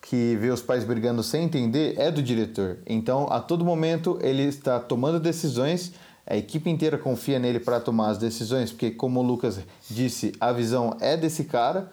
que vê os pais brigando sem entender é do diretor. Então, a todo momento, ele está tomando decisões, a equipe inteira confia nele para tomar as decisões, porque, como o Lucas disse, a visão é desse cara.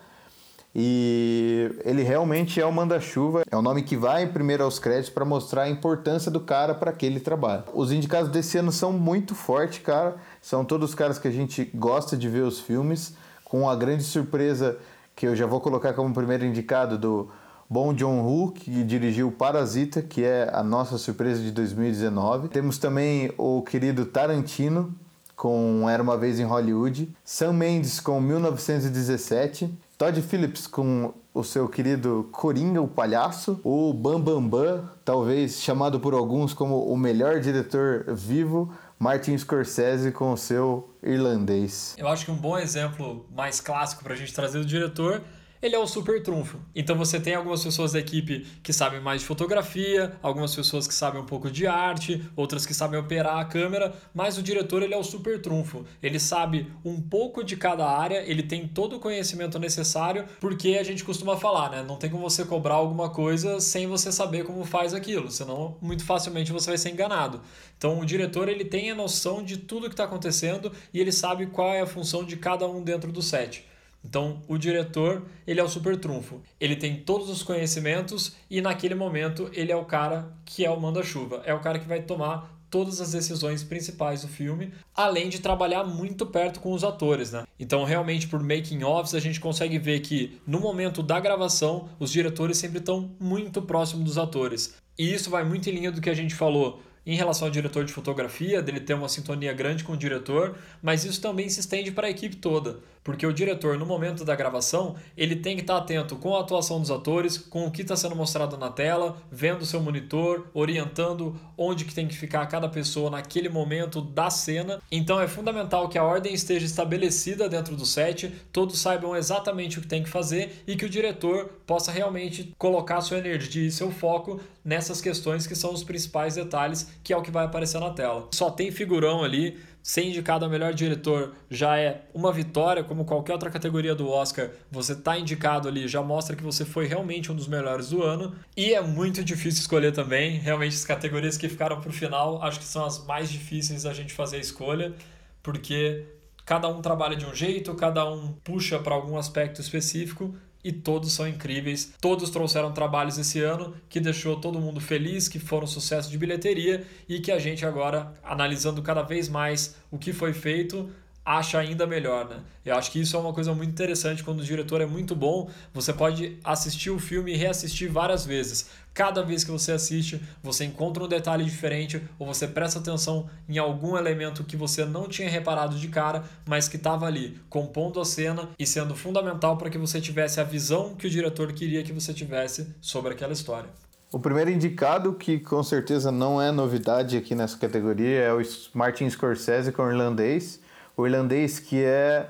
E ele realmente é o manda-chuva, é o nome que vai primeiro aos créditos para mostrar a importância do cara para aquele trabalho. Os indicados desse ano são muito fortes, cara. São todos os caras que a gente gosta de ver os filmes, com a grande surpresa que eu já vou colocar como primeiro indicado do Bom Joon-ho, que dirigiu Parasita, que é a nossa surpresa de 2019. Temos também o querido Tarantino, com Era Uma Vez em Hollywood. Sam Mendes, com 1917. Todd Phillips, com o seu querido Coringa, o Palhaço. O Bam Bam Bam, talvez chamado por alguns como o melhor diretor vivo. Martin Scorsese com o seu irlandês. Eu acho que um bom exemplo mais clássico para a gente trazer do diretor ele é o super trunfo. Então você tem algumas pessoas da equipe que sabem mais de fotografia, algumas pessoas que sabem um pouco de arte, outras que sabem operar a câmera, mas o diretor ele é o super trunfo. Ele sabe um pouco de cada área, ele tem todo o conhecimento necessário, porque a gente costuma falar, né? Não tem como você cobrar alguma coisa sem você saber como faz aquilo, senão muito facilmente você vai ser enganado. Então o diretor ele tem a noção de tudo que está acontecendo e ele sabe qual é a função de cada um dentro do set. Então, o diretor, ele é o super trunfo. Ele tem todos os conhecimentos e naquele momento ele é o cara que é o manda-chuva. É o cara que vai tomar todas as decisões principais do filme, além de trabalhar muito perto com os atores, né? Então, realmente, por making offs, a gente consegue ver que no momento da gravação, os diretores sempre estão muito próximos dos atores. E isso vai muito em linha do que a gente falou em relação ao diretor de fotografia, dele ter uma sintonia grande com o diretor, mas isso também se estende para a equipe toda, porque o diretor, no momento da gravação, ele tem que estar atento com a atuação dos atores, com o que está sendo mostrado na tela, vendo seu monitor, orientando onde que tem que ficar cada pessoa naquele momento da cena. Então é fundamental que a ordem esteja estabelecida dentro do set, todos saibam exatamente o que tem que fazer e que o diretor possa realmente colocar sua energia e seu foco nessas questões que são os principais detalhes, que é o que vai aparecer na tela. Só tem figurão ali, ser indicado a melhor diretor já é uma vitória, como qualquer outra categoria do Oscar, você está indicado ali, já mostra que você foi realmente um dos melhores do ano. E é muito difícil escolher também, realmente as categorias que ficaram para o final, acho que são as mais difíceis a gente fazer a escolha, porque cada um trabalha de um jeito, cada um puxa para algum aspecto específico e todos são incríveis. Todos trouxeram trabalhos esse ano que deixou todo mundo feliz, que foram sucesso de bilheteria e que a gente agora, analisando cada vez mais o que foi feito, acha ainda melhor, né? Eu acho que isso é uma coisa muito interessante quando o diretor é muito bom, você pode assistir o filme e reassistir várias vezes. Cada vez que você assiste, você encontra um detalhe diferente ou você presta atenção em algum elemento que você não tinha reparado de cara, mas que estava ali, compondo a cena e sendo fundamental para que você tivesse a visão que o diretor queria que você tivesse sobre aquela história. O primeiro indicado, que com certeza não é novidade aqui nessa categoria, é o Martin Scorsese com o Irlandês. O Irlandês que é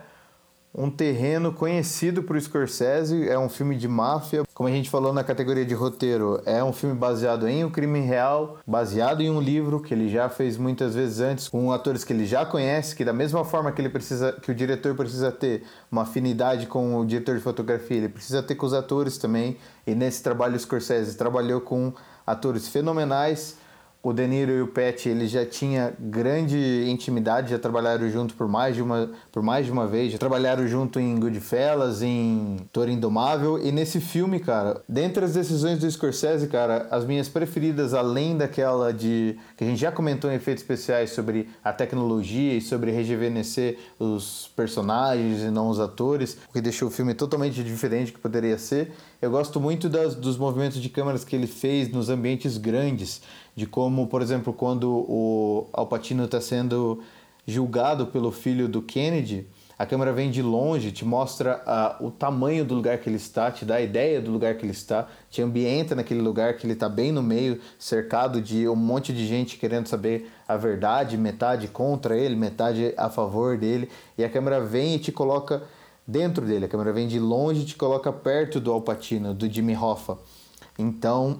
um terreno conhecido para o Scorsese, é um filme de máfia. Como a gente falou na categoria de roteiro, é um filme baseado em um crime real, baseado em um livro que ele já fez muitas vezes antes, com atores que ele já conhece, que da mesma forma que ele precisa, que o diretor precisa ter uma afinidade com o diretor de fotografia, ele precisa ter com os atores também. E nesse trabalho o Scorsese trabalhou com atores fenomenais o De Niro e o Pet eles já tinham grande intimidade, já trabalharam junto por mais de uma, por mais de uma vez, já trabalharam junto em Goodfellas, em Toro Indomável e nesse filme, cara, dentre as decisões do Scorsese, cara, as minhas preferidas, além daquela de que a gente já comentou em efeitos especiais sobre a tecnologia e sobre rejuvenescer os personagens e não os atores, o que deixou o filme totalmente diferente do que poderia ser. Eu gosto muito das, dos movimentos de câmeras que ele fez nos ambientes grandes de como, por exemplo, quando o Al Pacino está sendo julgado pelo filho do Kennedy, a câmera vem de longe, te mostra uh, o tamanho do lugar que ele está, te dá a ideia do lugar que ele está, te ambienta naquele lugar que ele está bem no meio, cercado de um monte de gente querendo saber a verdade, metade contra ele, metade a favor dele, e a câmera vem e te coloca dentro dele, a câmera vem de longe e te coloca perto do Al Pacino, do Jimmy Hoffa. Então,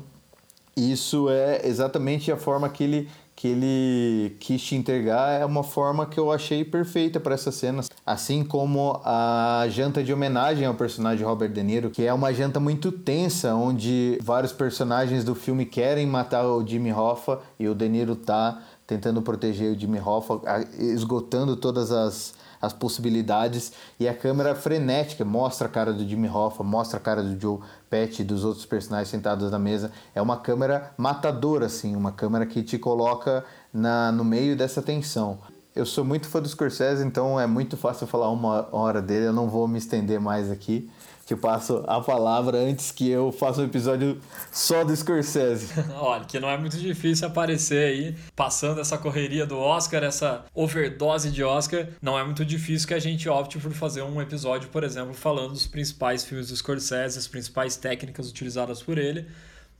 isso é exatamente a forma que ele que ele quis te entregar. É uma forma que eu achei perfeita para essa cena, assim como a janta de homenagem ao personagem Robert De Niro, que é uma janta muito tensa, onde vários personagens do filme querem matar o Jimmy Hoffa e o De Niro tá tentando proteger o Jimmy Hoffa, esgotando todas as as possibilidades e a câmera frenética mostra a cara do Jimmy Hoffa, mostra a cara do Joe Pesci, dos outros personagens sentados na mesa. É uma câmera matadora, assim, uma câmera que te coloca na, no meio dessa tensão. Eu sou muito fã do Scorsese, então é muito fácil falar uma hora dele, eu não vou me estender mais aqui te passo a palavra antes que eu faça um episódio só do Scorsese. Olha, que não é muito difícil aparecer aí, passando essa correria do Oscar, essa overdose de Oscar, não é muito difícil que a gente opte por fazer um episódio, por exemplo, falando dos principais filmes do Scorsese, as principais técnicas utilizadas por ele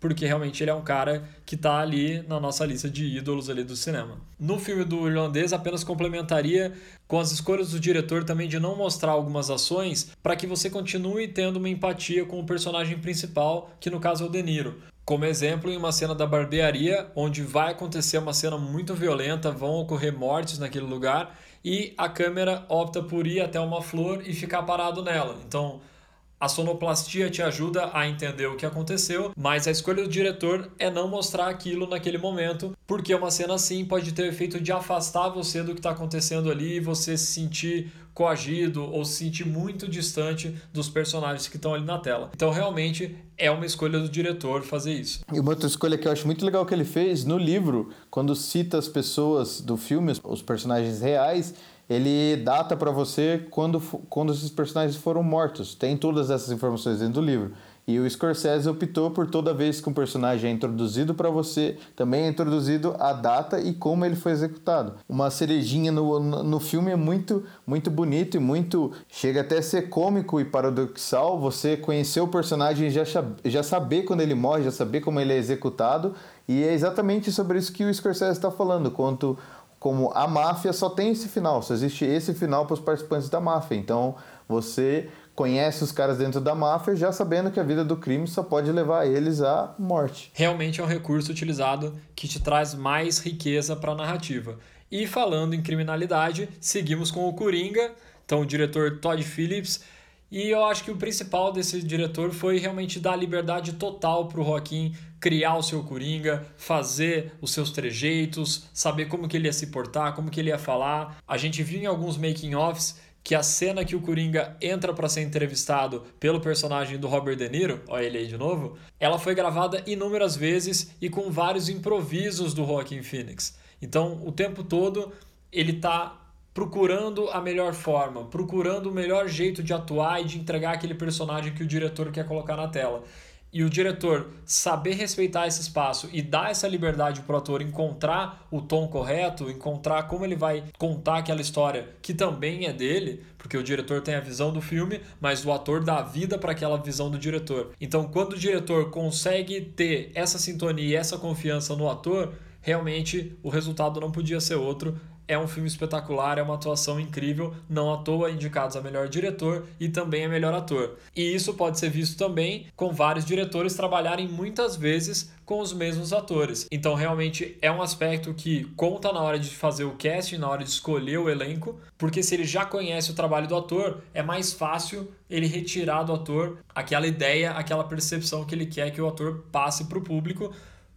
porque realmente ele é um cara que está ali na nossa lista de ídolos ali do cinema. No filme do irlandês, apenas complementaria com as escolhas do diretor também de não mostrar algumas ações para que você continue tendo uma empatia com o personagem principal, que no caso é o De Niro. Como exemplo, em uma cena da barbearia, onde vai acontecer uma cena muito violenta, vão ocorrer mortes naquele lugar e a câmera opta por ir até uma flor e ficar parado nela. Então, a sonoplastia te ajuda a entender o que aconteceu, mas a escolha do diretor é não mostrar aquilo naquele momento, porque uma cena assim pode ter o efeito de afastar você do que está acontecendo ali e você se sentir coagido ou se sentir muito distante dos personagens que estão ali na tela. Então, realmente, é uma escolha do diretor fazer isso. E uma outra escolha que eu acho muito legal que ele fez no livro, quando cita as pessoas do filme, os personagens reais, ele data para você quando, quando esses personagens foram mortos. Tem todas essas informações dentro do livro. E o Scorsese optou por toda vez que um personagem é introduzido para você, também é introduzido a data e como ele foi executado. Uma cerejinha no, no filme é muito, muito bonito e muito. chega até a ser cômico e paradoxal você conhecer o personagem e já, já saber quando ele morre, já saber como ele é executado. E é exatamente sobre isso que o Scorsese está falando, quanto como a máfia só tem esse final, só existe esse final para os participantes da máfia. Então você conhece os caras dentro da máfia já sabendo que a vida do crime só pode levar eles à morte. Realmente é um recurso utilizado que te traz mais riqueza para a narrativa. E falando em criminalidade, seguimos com o Coringa, então o diretor Todd Phillips e eu acho que o principal desse diretor foi realmente dar liberdade total para o Joaquim criar o seu Coringa, fazer os seus trejeitos, saber como que ele ia se portar, como que ele ia falar. A gente viu em alguns making-offs que a cena que o Coringa entra para ser entrevistado pelo personagem do Robert De Niro, olha ele aí de novo, ela foi gravada inúmeras vezes e com vários improvisos do Joaquim Phoenix. Então, o tempo todo ele tá procurando a melhor forma, procurando o melhor jeito de atuar e de entregar aquele personagem que o diretor quer colocar na tela. E o diretor saber respeitar esse espaço e dar essa liberdade para o ator encontrar o tom correto, encontrar como ele vai contar aquela história que também é dele, porque o diretor tem a visão do filme, mas o ator dá vida para aquela visão do diretor. Então, quando o diretor consegue ter essa sintonia e essa confiança no ator, realmente o resultado não podia ser outro é um filme espetacular, é uma atuação incrível, não à toa indicados a melhor diretor e também a melhor ator. E isso pode ser visto também com vários diretores trabalharem muitas vezes com os mesmos atores. Então, realmente é um aspecto que conta na hora de fazer o casting, na hora de escolher o elenco, porque se ele já conhece o trabalho do ator, é mais fácil ele retirar do ator aquela ideia, aquela percepção que ele quer que o ator passe para o público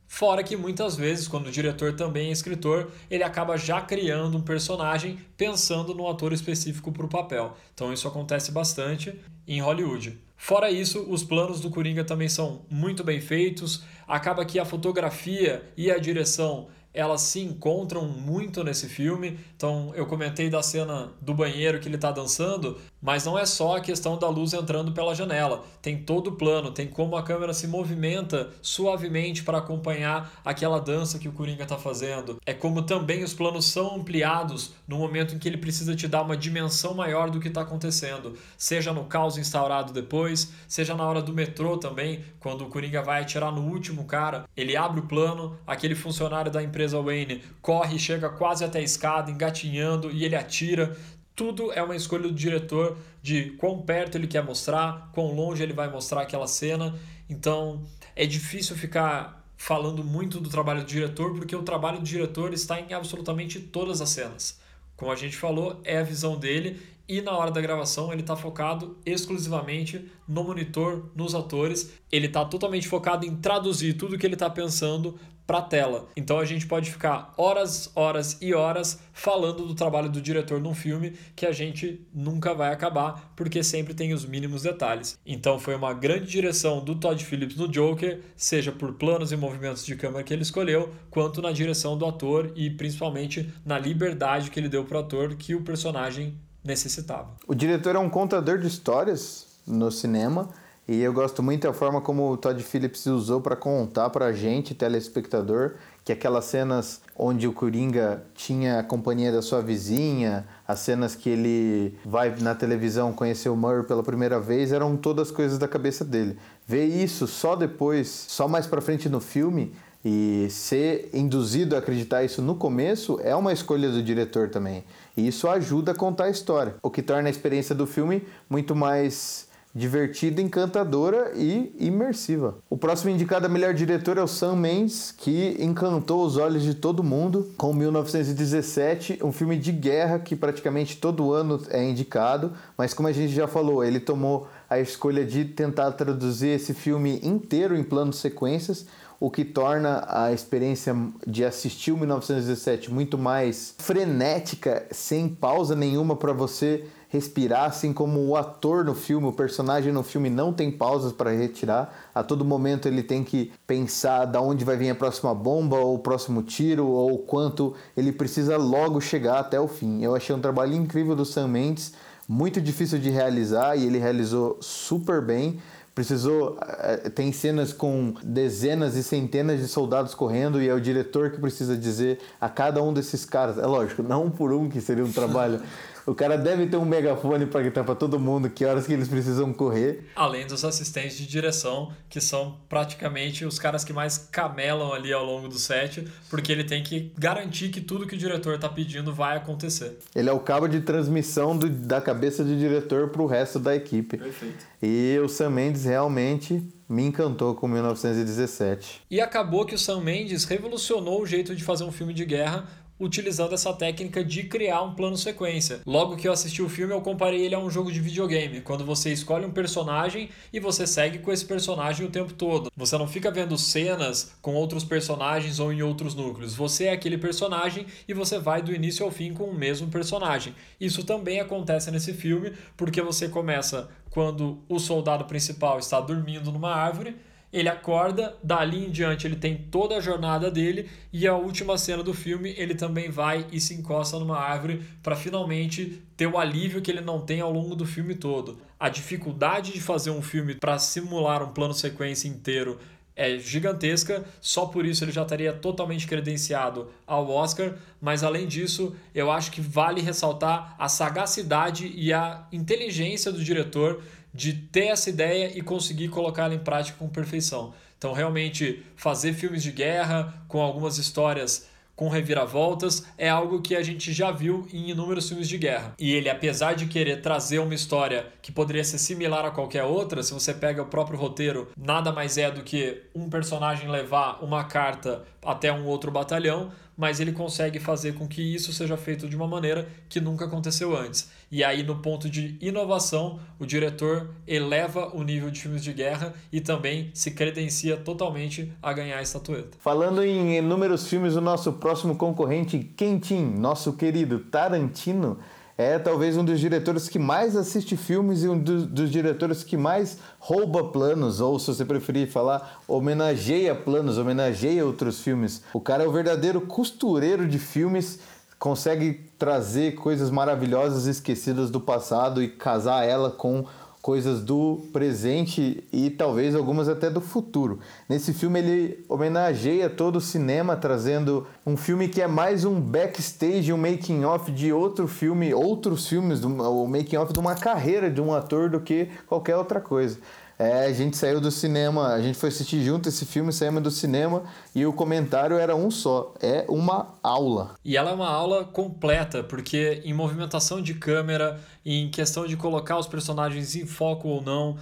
Fora que muitas vezes, quando o diretor também é escritor, ele acaba já criando um personagem pensando no ator específico para o papel. Então isso acontece bastante em Hollywood. Fora isso, os planos do Coringa também são muito bem feitos. Acaba que a fotografia e a direção elas se encontram muito nesse filme. Então, eu comentei da cena do banheiro que ele está dançando, mas não é só a questão da luz entrando pela janela. Tem todo o plano, tem como a câmera se movimenta suavemente para acompanhar aquela dança que o Coringa está fazendo. É como também os planos são ampliados no momento em que ele precisa te dar uma dimensão maior do que está acontecendo. Seja no caos instaurado depois, seja na hora do metrô também, quando o Coringa vai atirar no último cara, ele abre o plano, aquele funcionário da empresa Wayne corre, chega quase até a escada, engatinhando e ele atira tudo é uma escolha do diretor de quão perto ele quer mostrar, quão longe ele vai mostrar aquela cena. Então é difícil ficar falando muito do trabalho do diretor, porque o trabalho do diretor está em absolutamente todas as cenas. Como a gente falou, é a visão dele e na hora da gravação ele está focado exclusivamente no monitor, nos atores. Ele está totalmente focado em traduzir tudo que ele está pensando para a tela. Então a gente pode ficar horas, horas e horas falando do trabalho do diretor num filme que a gente nunca vai acabar, porque sempre tem os mínimos detalhes. Então foi uma grande direção do Todd Phillips no Joker, seja por planos e movimentos de câmera que ele escolheu, quanto na direção do ator e principalmente na liberdade que ele deu para o ator que o personagem necessitava. O diretor é um contador de histórias no cinema e eu gosto muito da forma como o Todd Phillips usou para contar para a gente, telespectador, que aquelas cenas onde o Coringa tinha a companhia da sua vizinha, as cenas que ele vai na televisão conhecer o Murray pela primeira vez, eram todas coisas da cabeça dele. Ver isso só depois, só mais para frente no filme, e ser induzido a acreditar isso no começo é uma escolha do diretor também. E isso ajuda a contar a história, o que torna a experiência do filme muito mais divertida, encantadora e imersiva. O próximo indicado a melhor diretor é o Sam Mendes, que encantou os olhos de todo mundo com 1917, um filme de guerra que praticamente todo ano é indicado, mas como a gente já falou, ele tomou a escolha de tentar traduzir esse filme inteiro em planos sequências, o que torna a experiência de assistir o 1917 muito mais frenética, sem pausa nenhuma para você respirar, assim como o ator no filme, o personagem no filme não tem pausas para retirar. A todo momento ele tem que pensar da onde vai vir a próxima bomba, ou o próximo tiro, ou quanto ele precisa logo chegar até o fim. Eu achei um trabalho incrível do Sam Mendes, muito difícil de realizar e ele realizou super bem precisou eh, tem cenas com dezenas e centenas de soldados correndo e é o diretor que precisa dizer a cada um desses caras é lógico não por um que seria um trabalho O cara deve ter um megafone para gritar para todo mundo que horas que eles precisam correr. Além dos assistentes de direção, que são praticamente os caras que mais camelam ali ao longo do set, porque ele tem que garantir que tudo que o diretor está pedindo vai acontecer. Ele é o cabo de transmissão do, da cabeça do diretor para o resto da equipe. Perfeito. E o Sam Mendes realmente me encantou com 1917. E acabou que o Sam Mendes revolucionou o jeito de fazer um filme de guerra, utilizando essa técnica de criar um plano sequência. Logo que eu assisti o filme, eu comparei ele a um jogo de videogame, quando você escolhe um personagem e você segue com esse personagem o tempo todo. Você não fica vendo cenas com outros personagens ou em outros núcleos. Você é aquele personagem e você vai do início ao fim com o mesmo personagem. Isso também acontece nesse filme, porque você começa quando o soldado principal está dormindo numa árvore ele acorda, dali em diante ele tem toda a jornada dele e a última cena do filme ele também vai e se encosta numa árvore para finalmente ter o alívio que ele não tem ao longo do filme todo. A dificuldade de fazer um filme para simular um plano sequência inteiro é gigantesca, só por isso ele já estaria totalmente credenciado ao Oscar, mas além disso, eu acho que vale ressaltar a sagacidade e a inteligência do diretor de ter essa ideia e conseguir colocá-la em prática com perfeição. Então, realmente, fazer filmes de guerra com algumas histórias com reviravoltas, é algo que a gente já viu em inúmeros filmes de guerra. E ele, apesar de querer trazer uma história que poderia ser similar a qualquer outra, se você pega o próprio roteiro, nada mais é do que um personagem levar uma carta até um outro batalhão, mas ele consegue fazer com que isso seja feito de uma maneira que nunca aconteceu antes. E aí, no ponto de inovação, o diretor eleva o nível de filmes de guerra e também se credencia totalmente a ganhar a estatueta. Falando em inúmeros filmes, o nosso próximo concorrente, Quentin, nosso querido Tarantino, é talvez um dos diretores que mais assiste filmes e um dos, diretores que mais rouba planos, ou se você preferir falar, homenageia planos, homenageia outros filmes. O cara é o verdadeiro costureiro de filmes, consegue trazer coisas maravilhosas esquecidas do passado e casar ela com coisas do presente e talvez algumas até do futuro. Nesse filme ele homenageia todo o cinema trazendo um filme que é mais um backstage, um making off de outro filme, outros filmes, o making off de uma carreira de um ator do que qualquer outra coisa. É, a gente saiu do cinema, a gente foi assistir junto esse filme, saímos do cinema e o comentário era um só. É uma aula. E ela é uma aula completa, porque em movimentação de câmera, em questão de colocar os personagens em foco ou não,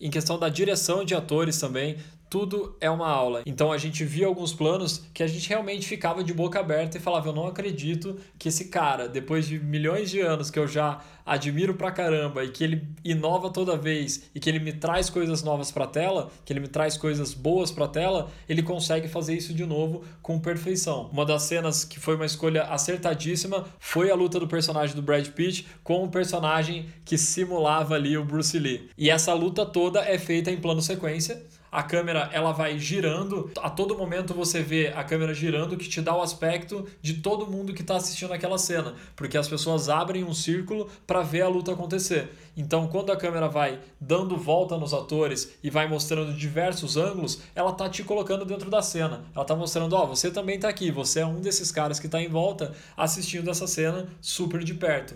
em questão da direção de atores também, tudo é uma aula. Então a gente via alguns planos que a gente realmente ficava de boca aberta e falava: Eu não acredito que esse cara, depois de milhões de anos que eu já admiro pra caramba e que ele inova toda vez e que ele me traz coisas novas pra tela, que ele me traz coisas boas pra tela, ele consegue fazer isso de novo com perfeição. Uma das cenas que foi uma escolha acertadíssima foi a luta do personagem do Brad Pitt com o personagem que simulava ali o Bruce Lee. E essa luta toda é feita em plano sequência a câmera ela vai girando, a todo momento você vê a câmera girando que te dá o aspecto de todo mundo que está assistindo aquela cena, porque as pessoas abrem um círculo para ver a luta acontecer. Então, quando a câmera vai dando volta nos atores e vai mostrando diversos ângulos, ela tá te colocando dentro da cena. Ela tá mostrando, ó, oh, você também está aqui, você é um desses caras que está em volta assistindo essa cena super de perto.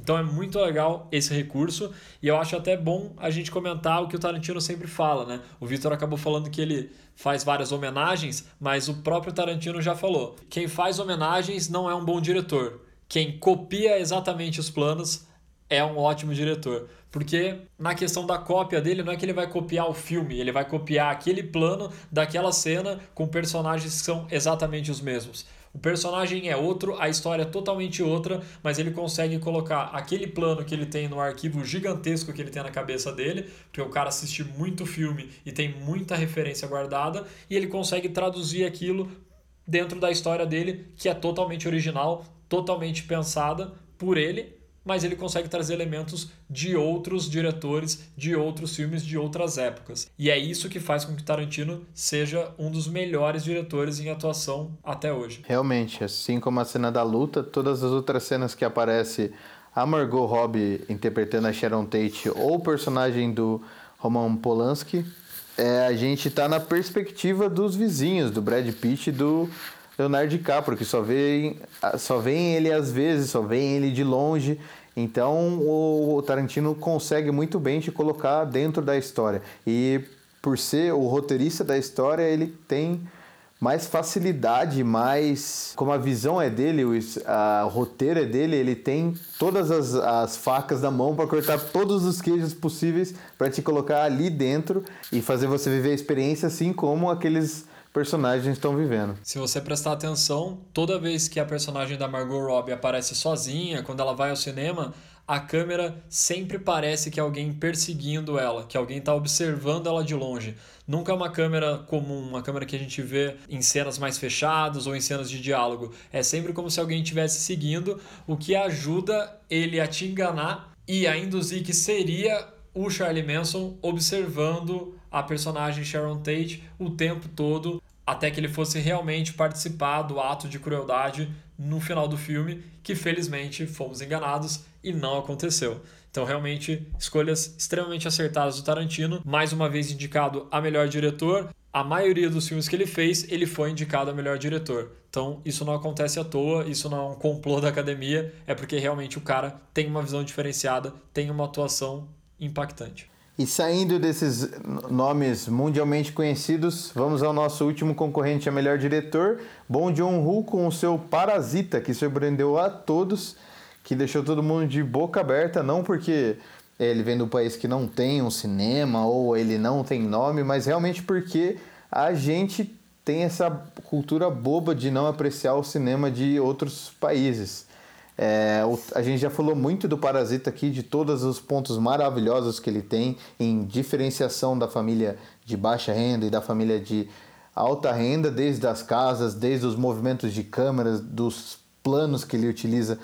Então é muito legal esse recurso e eu acho até bom a gente comentar o que o Tarantino sempre fala, né? O Victor acabou falando que ele faz várias homenagens, mas o próprio Tarantino já falou: quem faz homenagens não é um bom diretor. Quem copia exatamente os planos é um ótimo diretor. Porque na questão da cópia dele, não é que ele vai copiar o filme, ele vai copiar aquele plano daquela cena com personagens que são exatamente os mesmos. O personagem é outro, a história é totalmente outra, mas ele consegue colocar aquele plano que ele tem no arquivo gigantesco que ele tem na cabeça dele, porque o cara assiste muito filme e tem muita referência guardada, e ele consegue traduzir aquilo dentro da história dele, que é totalmente original, totalmente pensada por ele mas ele consegue trazer elementos de outros diretores, de outros filmes, de outras épocas. E é isso que faz com que Tarantino seja um dos melhores diretores em atuação até hoje. Realmente, assim como a cena da luta, todas as outras cenas que aparece a Margot Robbie interpretando a Sharon Tate ou o personagem do Roman Polanski, é, a gente está na perspectiva dos vizinhos, do Brad Pitt e do Leonardo DiCaprio, que só vê, só vem ele às vezes, só vem ele de longe. Então o Tarantino consegue muito bem te colocar dentro da história. E por ser o roteirista da história, ele tem mais facilidade, mais. Como a visão é dele, o, a, o roteiro é dele, ele tem todas as, as facas da mão para cortar todos os queijos possíveis para te colocar ali dentro e fazer você viver a experiência assim como aqueles personagens estão vivendo. Se você prestar atenção, toda vez que a personagem da Margot Robbie aparece sozinha, quando ela vai ao cinema, a câmera sempre parece que é alguém perseguindo ela, que alguém está observando ela de longe. Nunca é uma câmera comum, uma câmera que a gente vê em cenas mais fechadas ou em cenas de diálogo. É sempre como se alguém estivesse seguindo, o que ajuda ele a te enganar e a induzir que seria o Charlie Manson observando a personagem Sharon Tate o tempo todo até que ele fosse realmente participar do ato de crueldade no final do filme, que felizmente fomos enganados e não aconteceu. Então, realmente, escolhas extremamente acertadas do Tarantino. Mais uma vez indicado a melhor diretor. A maioria dos filmes que ele fez, ele foi indicado a melhor diretor. Então, isso não acontece à toa, isso não é um complô da academia, é porque realmente o cara tem uma visão diferenciada, tem uma atuação impactante. E saindo desses nomes mundialmente conhecidos, vamos ao nosso último concorrente a melhor diretor, Bong Joon-ho com o seu Parasita, que surpreendeu a todos, que deixou todo mundo de boca aberta, não porque ele vem do país que não tem um cinema ou ele não tem nome, mas realmente porque a gente tem essa cultura boba de não apreciar o cinema de outros países. É, a gente já falou muito do Parasita aqui, de todos os pontos maravilhosos que ele tem em diferenciação da família de baixa renda e da família de alta renda, desde as casas, desde os movimentos de câmeras, dos planos que ele utiliza,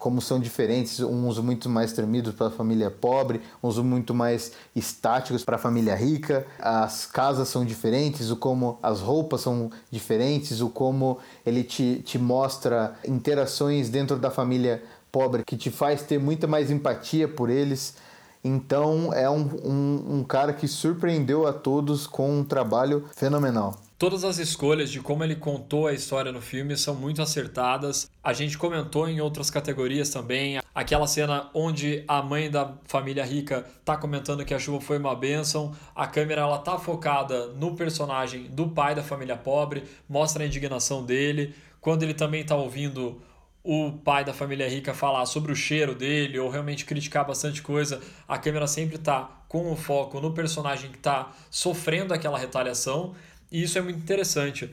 como são diferentes, uns muito mais tremidos para a família pobre, uns muito mais estáticos para a família rica. As casas são diferentes, o como as roupas são diferentes, o como ele te, te mostra interações dentro da família pobre que te faz ter muita mais empatia por eles. Então é um, um, um cara que surpreendeu a todos com um trabalho fenomenal. Todas as escolhas de como ele contou a história no filme são muito acertadas. A gente comentou em outras categorias também. Aquela cena onde a mãe da família rica tá comentando que a chuva foi uma bênção. A câmera ela tá focada no personagem do pai da família pobre, mostra a indignação dele. Quando ele também tá ouvindo o pai da família rica falar sobre o cheiro dele ou realmente criticar bastante coisa, a câmera sempre tá com o foco no personagem que tá sofrendo aquela retaliação. E isso é muito interessante.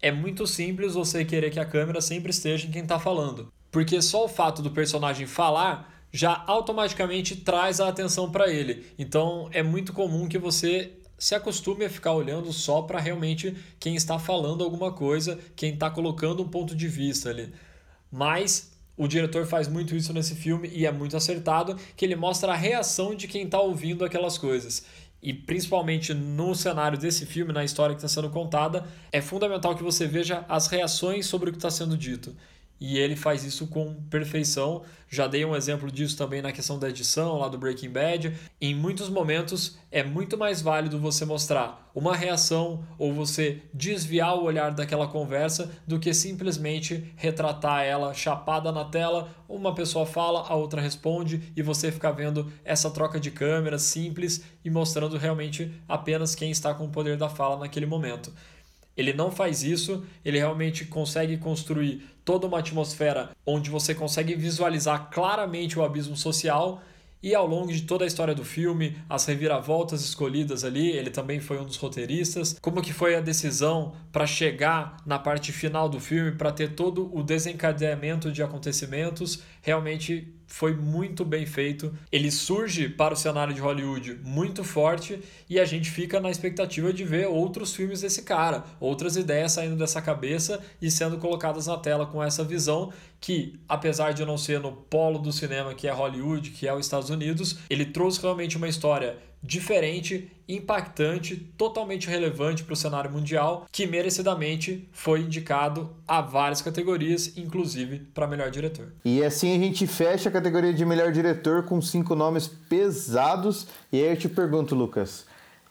É muito simples você querer que a câmera sempre esteja em quem está falando. Porque só o fato do personagem falar já automaticamente traz a atenção para ele. Então é muito comum que você se acostume a ficar olhando só para realmente quem está falando alguma coisa, quem está colocando um ponto de vista ali. Mas o diretor faz muito isso nesse filme e é muito acertado, que ele mostra a reação de quem está ouvindo aquelas coisas. E principalmente no cenário desse filme, na história que está sendo contada, é fundamental que você veja as reações sobre o que está sendo dito. E ele faz isso com perfeição. Já dei um exemplo disso também na questão da edição lá do Breaking Bad. Em muitos momentos é muito mais válido você mostrar uma reação ou você desviar o olhar daquela conversa do que simplesmente retratar ela chapada na tela. Uma pessoa fala, a outra responde e você ficar vendo essa troca de câmeras simples e mostrando realmente apenas quem está com o poder da fala naquele momento. Ele não faz isso, ele realmente consegue construir toda uma atmosfera onde você consegue visualizar claramente o abismo social e ao longo de toda a história do filme, as reviravoltas escolhidas ali, ele também foi um dos roteiristas, como que foi a decisão para chegar na parte final do filme, para ter todo o desencadeamento de acontecimentos, realmente foi muito bem feito. Ele surge para o cenário de Hollywood muito forte e a gente fica na expectativa de ver outros filmes desse cara, outras ideias saindo dessa cabeça e sendo colocadas na tela com essa visão que, apesar de não ser no polo do cinema que é Hollywood, que é os Estados Unidos, ele trouxe realmente uma história diferente, impactante, totalmente relevante para o cenário mundial, que merecidamente foi indicado a várias categorias, inclusive para melhor diretor. E assim a gente fecha a categoria de melhor diretor com cinco nomes pesados. E aí eu te pergunto, Lucas,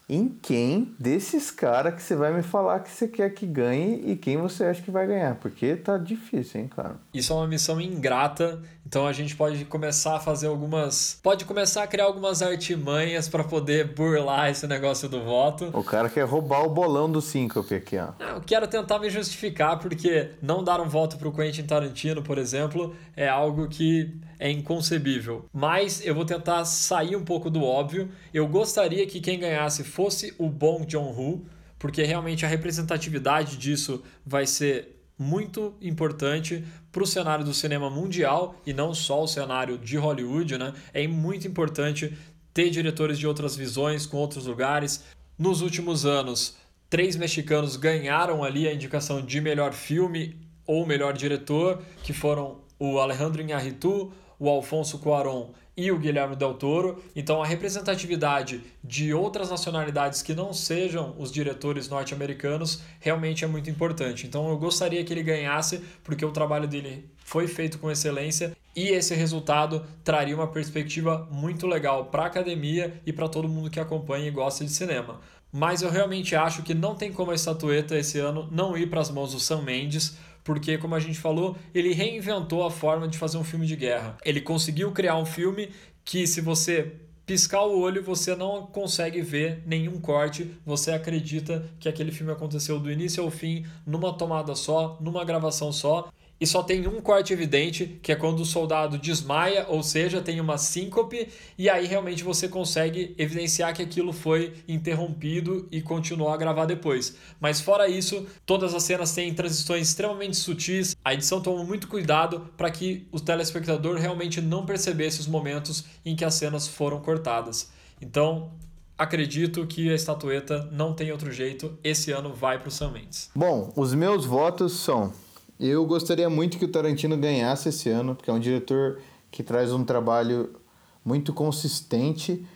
em quem desses caras que você vai me falar que você quer que ganhe e quem você acha que vai ganhar? Porque tá difícil, hein, cara? Isso é uma missão ingrata, então a gente pode começar a fazer algumas. Pode começar a criar algumas artimanhas para poder burlar esse negócio do voto. O cara quer roubar o bolão do síncope aqui, ó. Eu quero tentar me justificar porque não dar um voto pro Quentin Tarantino, por exemplo, é algo que é inconcebível. Mas eu vou tentar sair um pouco do óbvio. Eu gostaria que quem ganhasse fosse o Bong Joon-ho, porque realmente a representatividade disso vai ser muito importante para o cenário do cinema mundial e não só o cenário de Hollywood, né? É muito importante ter diretores de outras visões com outros lugares. Nos últimos anos, três mexicanos ganharam ali a indicação de melhor filme ou melhor diretor, que foram o Alejandro Iñárritu, o Alfonso Cuarón e o Guilherme Del Toro. Então a representatividade de outras nacionalidades que não sejam os diretores norte-americanos realmente é muito importante. Então eu gostaria que ele ganhasse porque o trabalho dele foi feito com excelência e esse resultado traria uma perspectiva muito legal para a academia e para todo mundo que acompanha e gosta de cinema. Mas eu realmente acho que não tem como a estatueta esse ano não ir para as mãos do Sam Mendes, porque, como a gente falou, ele reinventou a forma de fazer um filme de guerra. Ele conseguiu criar um filme que, se você piscar o olho você não consegue ver nenhum corte, você acredita que aquele filme aconteceu do início ao fim, numa tomada só, numa gravação só e só tem um corte evidente, que é quando o soldado desmaia, ou seja, tem uma síncope, e aí realmente você consegue evidenciar que aquilo foi interrompido e continuar a gravar depois. Mas fora isso, todas as cenas têm transições extremamente sutis. A edição toma muito cuidado para que o telespectador realmente não percebesse os momentos em que as cenas foram cortadas. Então, acredito que a estatueta não tem outro jeito. Esse ano vai para o Sam Mendes. Bom, os meus votos são eu gostaria muito que o Tarantino ganhasse esse ano, porque é um diretor que traz um trabalho muito consistente,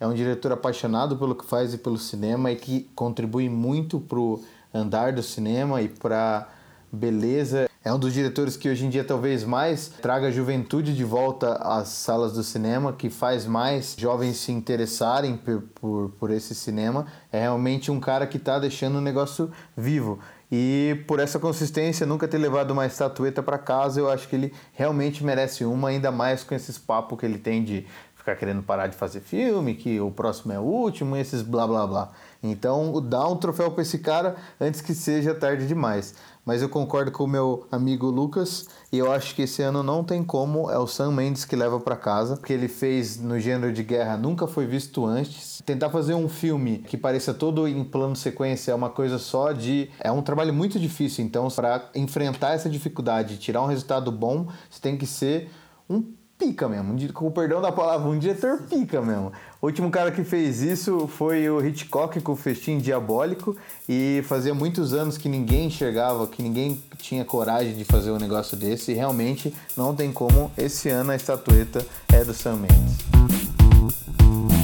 é um diretor apaixonado pelo que faz e pelo cinema e que contribui muito para o andar do cinema e para beleza. É um dos diretores que hoje em dia talvez mais traga a juventude de volta às salas do cinema, que faz mais jovens se interessarem por, por, por esse cinema. É realmente um cara que está deixando o negócio vivo. E por essa consistência, nunca ter levado uma estatueta para casa, eu acho que ele realmente merece uma, ainda mais com esses papos que ele tem de ficar querendo parar de fazer filme, que o próximo é o último, e esses blá blá blá. Então, dá um troféu para esse cara antes que seja tarde demais mas eu concordo com o meu amigo Lucas e eu acho que esse ano não tem como, é o Sam Mendes que leva para casa, porque ele fez no gênero de guerra nunca foi visto antes. Tentar fazer um filme que pareça todo em plano sequência é uma coisa só de é um trabalho muito difícil, então para enfrentar essa dificuldade, tirar um resultado bom, você tem que ser um pica mesmo, com o perdão da palavra, um diretor pica mesmo. O último cara que fez isso foi o Hitchcock com o Festim Diabólico e fazia muitos anos que ninguém enxergava, que ninguém tinha coragem de fazer um negócio desse e realmente não tem como. Esse ano a estatueta é do Sam Mendes.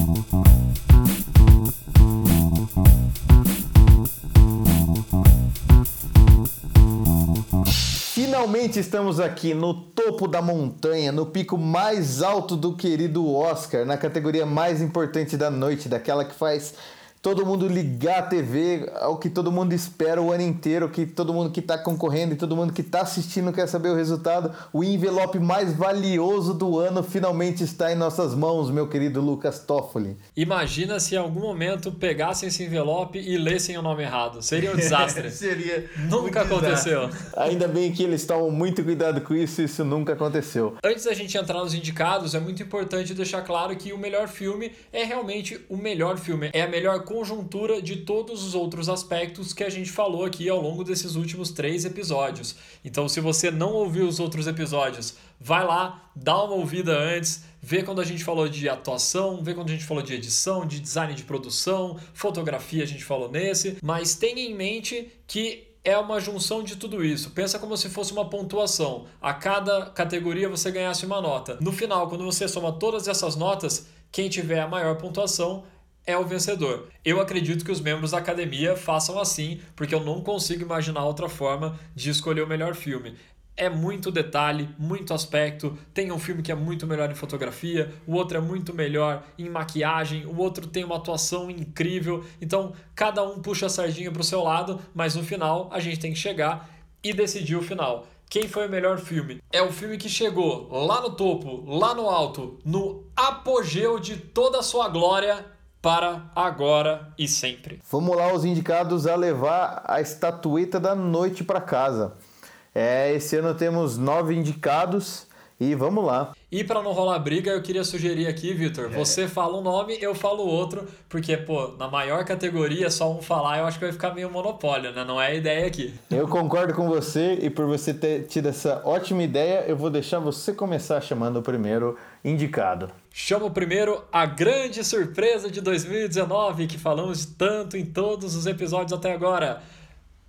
Estamos aqui no topo da montanha, no pico mais alto do querido Oscar, na categoria mais importante da noite, daquela que faz todo mundo ligar a TV ao que todo mundo espera o ano inteiro, que todo mundo que está concorrendo e todo mundo que está assistindo quer saber o resultado. O envelope mais valioso do ano finalmente está em nossas mãos, meu querido Lucas Toffoli. Imagina se em algum momento pegassem esse envelope e lessem o nome errado. Seria um desastre. Seria. Nunca aconteceu. Ainda bem que eles tomam muito cuidado com isso, isso nunca aconteceu. Antes da gente entrar nos indicados, é muito importante deixar claro que o melhor filme é realmente o melhor filme. É a melhor conjuntura de todos os outros aspectos que a gente falou aqui ao longo desses últimos três episódios. Então, se você não ouviu os outros episódios, vai lá, dá uma ouvida antes, vê quando a gente falou de atuação, vê quando a gente falou de edição, de design de produção, fotografia a gente falou nesse, mas tenha em mente que é uma junção de tudo isso. Pensa como se fosse uma pontuação. A cada categoria você ganhasse uma nota. No final, quando você soma todas essas notas, quem tiver a maior pontuação é o vencedor. Eu acredito que os membros da academia façam assim, porque eu não consigo imaginar outra forma de escolher o melhor filme. É muito detalhe, muito aspecto. Tem um filme que é muito melhor em fotografia, o outro é muito melhor em maquiagem, o outro tem uma atuação incrível. Então, cada um puxa a sardinha para o seu lado, mas no final a gente tem que chegar e decidir o final. Quem foi o melhor filme? É o filme que chegou lá no topo, lá no alto, no apogeu de toda a sua glória para agora e sempre. Vamos lá, os indicados a levar a estatueta da noite para casa. É, esse ano temos nove indicados e vamos lá. E para não rolar briga, eu queria sugerir aqui, Vitor, é. você fala um nome, eu falo outro, porque, pô, na maior categoria, só um falar, eu acho que vai ficar meio monopólio, né? Não é a ideia aqui. Eu concordo com você e por você ter tido essa ótima ideia, eu vou deixar você começar chamando o primeiro indicado. Chamo primeiro a grande surpresa de 2019 que falamos tanto em todos os episódios até agora.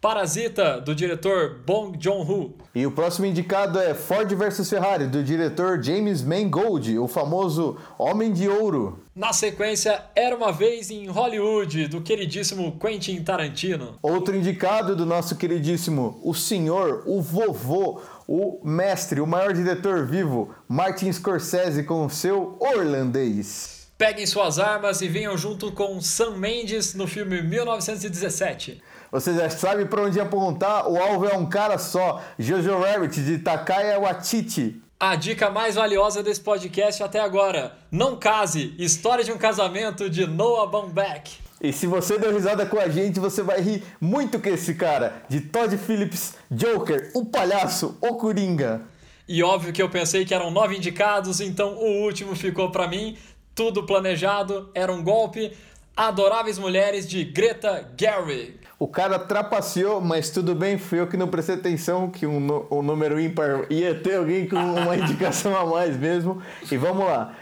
Parasita, do diretor Bong Joon-ho. E o próximo indicado é Ford vs Ferrari, do diretor James Mangold, o famoso Homem de Ouro. Na sequência, Era Uma Vez em Hollywood, do queridíssimo Quentin Tarantino. Outro indicado do nosso queridíssimo, o senhor, o vovô, o mestre, o maior diretor vivo, Martin Scorsese com o seu Orlandês. Peguem suas armas e venham junto com Sam Mendes no filme 1917. Você já sabe para onde apontar, o alvo é um cara só, Jojo Rabbit de Takaya Waititi. A dica mais valiosa desse podcast até agora: não case. História de um casamento de Noah Baumbach. E se você deu risada com a gente, você vai rir muito com esse cara, de Todd Phillips, Joker, o palhaço, o Coringa. E óbvio que eu pensei que eram nove indicados, então o último ficou pra mim. Tudo planejado, era um golpe. Adoráveis Mulheres de Greta Gerwig. O cara trapaceou, mas tudo bem, fui eu que não prestei atenção que um, um número ímpar ia ter alguém com uma indicação a mais mesmo. E vamos lá.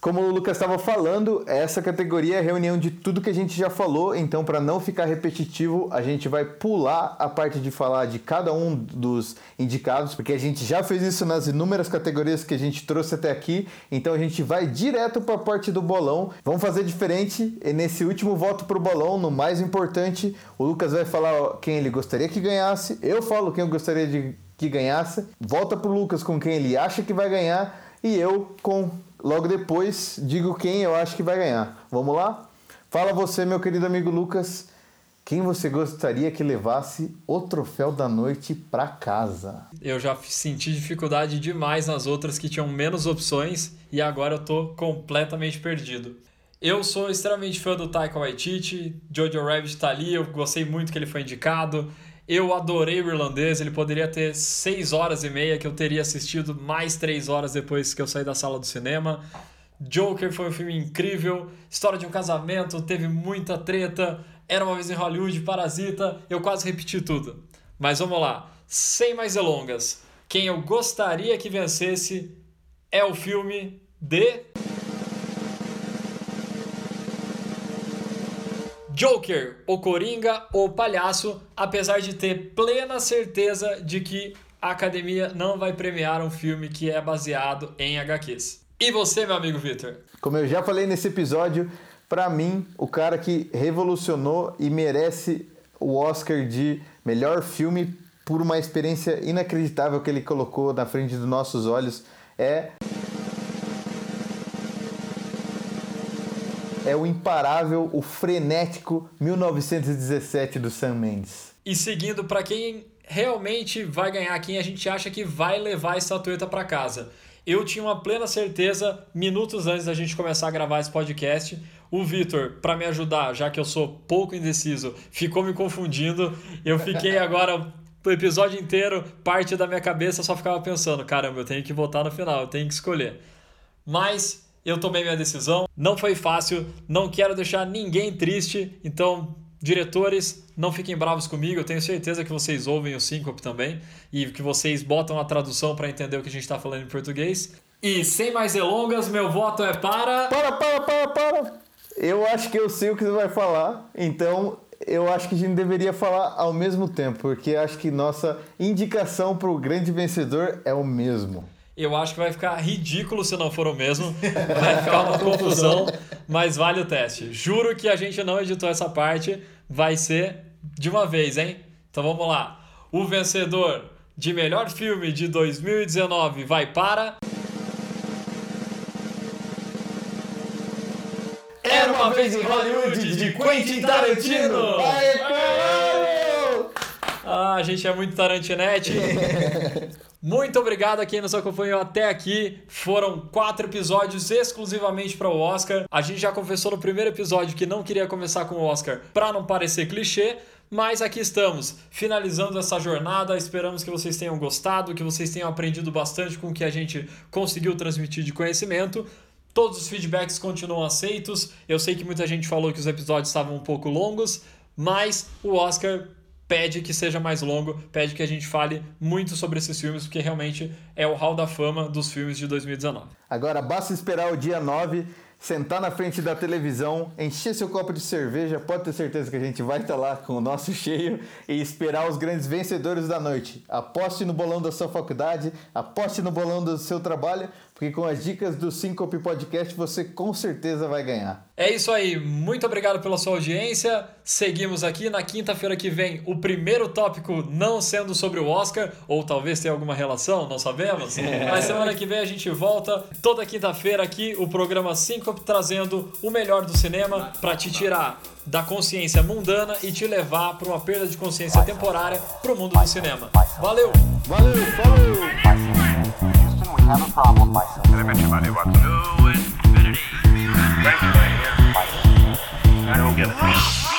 Como o Lucas estava falando, essa categoria é a reunião de tudo que a gente já falou, então para não ficar repetitivo, a gente vai pular a parte de falar de cada um dos indicados, porque a gente já fez isso nas inúmeras categorias que a gente trouxe até aqui, então a gente vai direto para a parte do bolão. Vamos fazer diferente, e nesse último voto pro bolão, no mais importante, o Lucas vai falar quem ele gostaria que ganhasse, eu falo quem eu gostaria de que ganhasse, volta pro Lucas com quem ele acha que vai ganhar e eu com logo depois digo quem eu acho que vai ganhar. Vamos lá? Fala você, meu querido amigo Lucas, quem você gostaria que levasse o troféu da noite pra casa? Eu já senti dificuldade demais nas outras que tinham menos opções e agora eu tô completamente perdido. Eu sou extremamente fã do Taika Waititi, Jojo Rabbit tá ali, eu gostei muito que ele foi indicado. Eu adorei o irlandês, ele poderia ter 6 horas e meia que eu teria assistido mais 3 horas depois que eu saí da sala do cinema. Joker foi um filme incrível, história de um casamento, teve muita treta, era uma vez em Hollywood, Parasita, eu quase repeti tudo. Mas vamos lá, sem mais delongas, quem eu gostaria que vencesse é o filme de. Joker, o Coringa, o Palhaço, apesar de ter plena certeza de que a academia não vai premiar um filme que é baseado em HQs. E você, meu amigo Victor? Como eu já falei nesse episódio, pra mim, o cara que revolucionou e merece o Oscar de melhor filme por uma experiência inacreditável que ele colocou na frente dos nossos olhos é é o imparável, o frenético 1917 do Sam Mendes. E seguindo para quem realmente vai ganhar, quem a gente acha que vai levar a estatueta para casa. Eu tinha uma plena certeza, minutos antes da gente começar a gravar esse podcast, o Vitor, para me ajudar, já que eu sou pouco indeciso, ficou me confundindo. Eu fiquei agora o episódio inteiro, parte da minha cabeça só ficava pensando, caramba, eu tenho que votar no final, eu tenho que escolher. Mas eu tomei minha decisão, não foi fácil, não quero deixar ninguém triste, então diretores, não fiquem bravos comigo, eu tenho certeza que vocês ouvem o Syncope também e que vocês botam a tradução para entender o que a gente está falando em português. E sem mais delongas, meu voto é para. Para, para, para, para! Eu acho que eu sei o que você vai falar, então eu acho que a gente deveria falar ao mesmo tempo, porque acho que nossa indicação para o grande vencedor é o mesmo. Eu acho que vai ficar ridículo se não for o mesmo. Vai ficar uma confusão, mas vale o teste. Juro que a gente não editou essa parte. Vai ser de uma vez, hein? Então vamos lá. O vencedor de melhor filme de 2019 vai para. Era uma vez em Hollywood de Quentin Tarantino! Aê! Ah, a gente é muito tarantinete. Muito obrigado a quem nos acompanhou até aqui. Foram quatro episódios exclusivamente para o Oscar. A gente já confessou no primeiro episódio que não queria começar com o Oscar para não parecer clichê. Mas aqui estamos, finalizando essa jornada. Esperamos que vocês tenham gostado, que vocês tenham aprendido bastante com o que a gente conseguiu transmitir de conhecimento. Todos os feedbacks continuam aceitos. Eu sei que muita gente falou que os episódios estavam um pouco longos, mas o Oscar pede que seja mais longo, pede que a gente fale muito sobre esses filmes, porque realmente é o hall da fama dos filmes de 2019. Agora basta esperar o dia 9, sentar na frente da televisão, encher seu copo de cerveja, pode ter certeza que a gente vai estar lá com o nosso cheio e esperar os grandes vencedores da noite. Aposte no bolão da sua faculdade, aposte no bolão do seu trabalho, porque com as dicas do Syncope Podcast você com certeza vai ganhar. É isso aí, muito obrigado pela sua audiência. Seguimos aqui na quinta-feira que vem, o primeiro tópico não sendo sobre o Oscar, ou talvez tenha alguma relação, não sabemos. Mas semana que vem a gente volta, toda quinta-feira aqui, o programa Syncope trazendo o melhor do cinema para te tirar da consciência mundana e te levar para uma perda de consciência temporária para o mundo do cinema. Valeu! Valeu, falou! Houston, we have have a problem. My Elementary money, Watson. To infinity. Thank you, my dear. self-serious. Now go get it.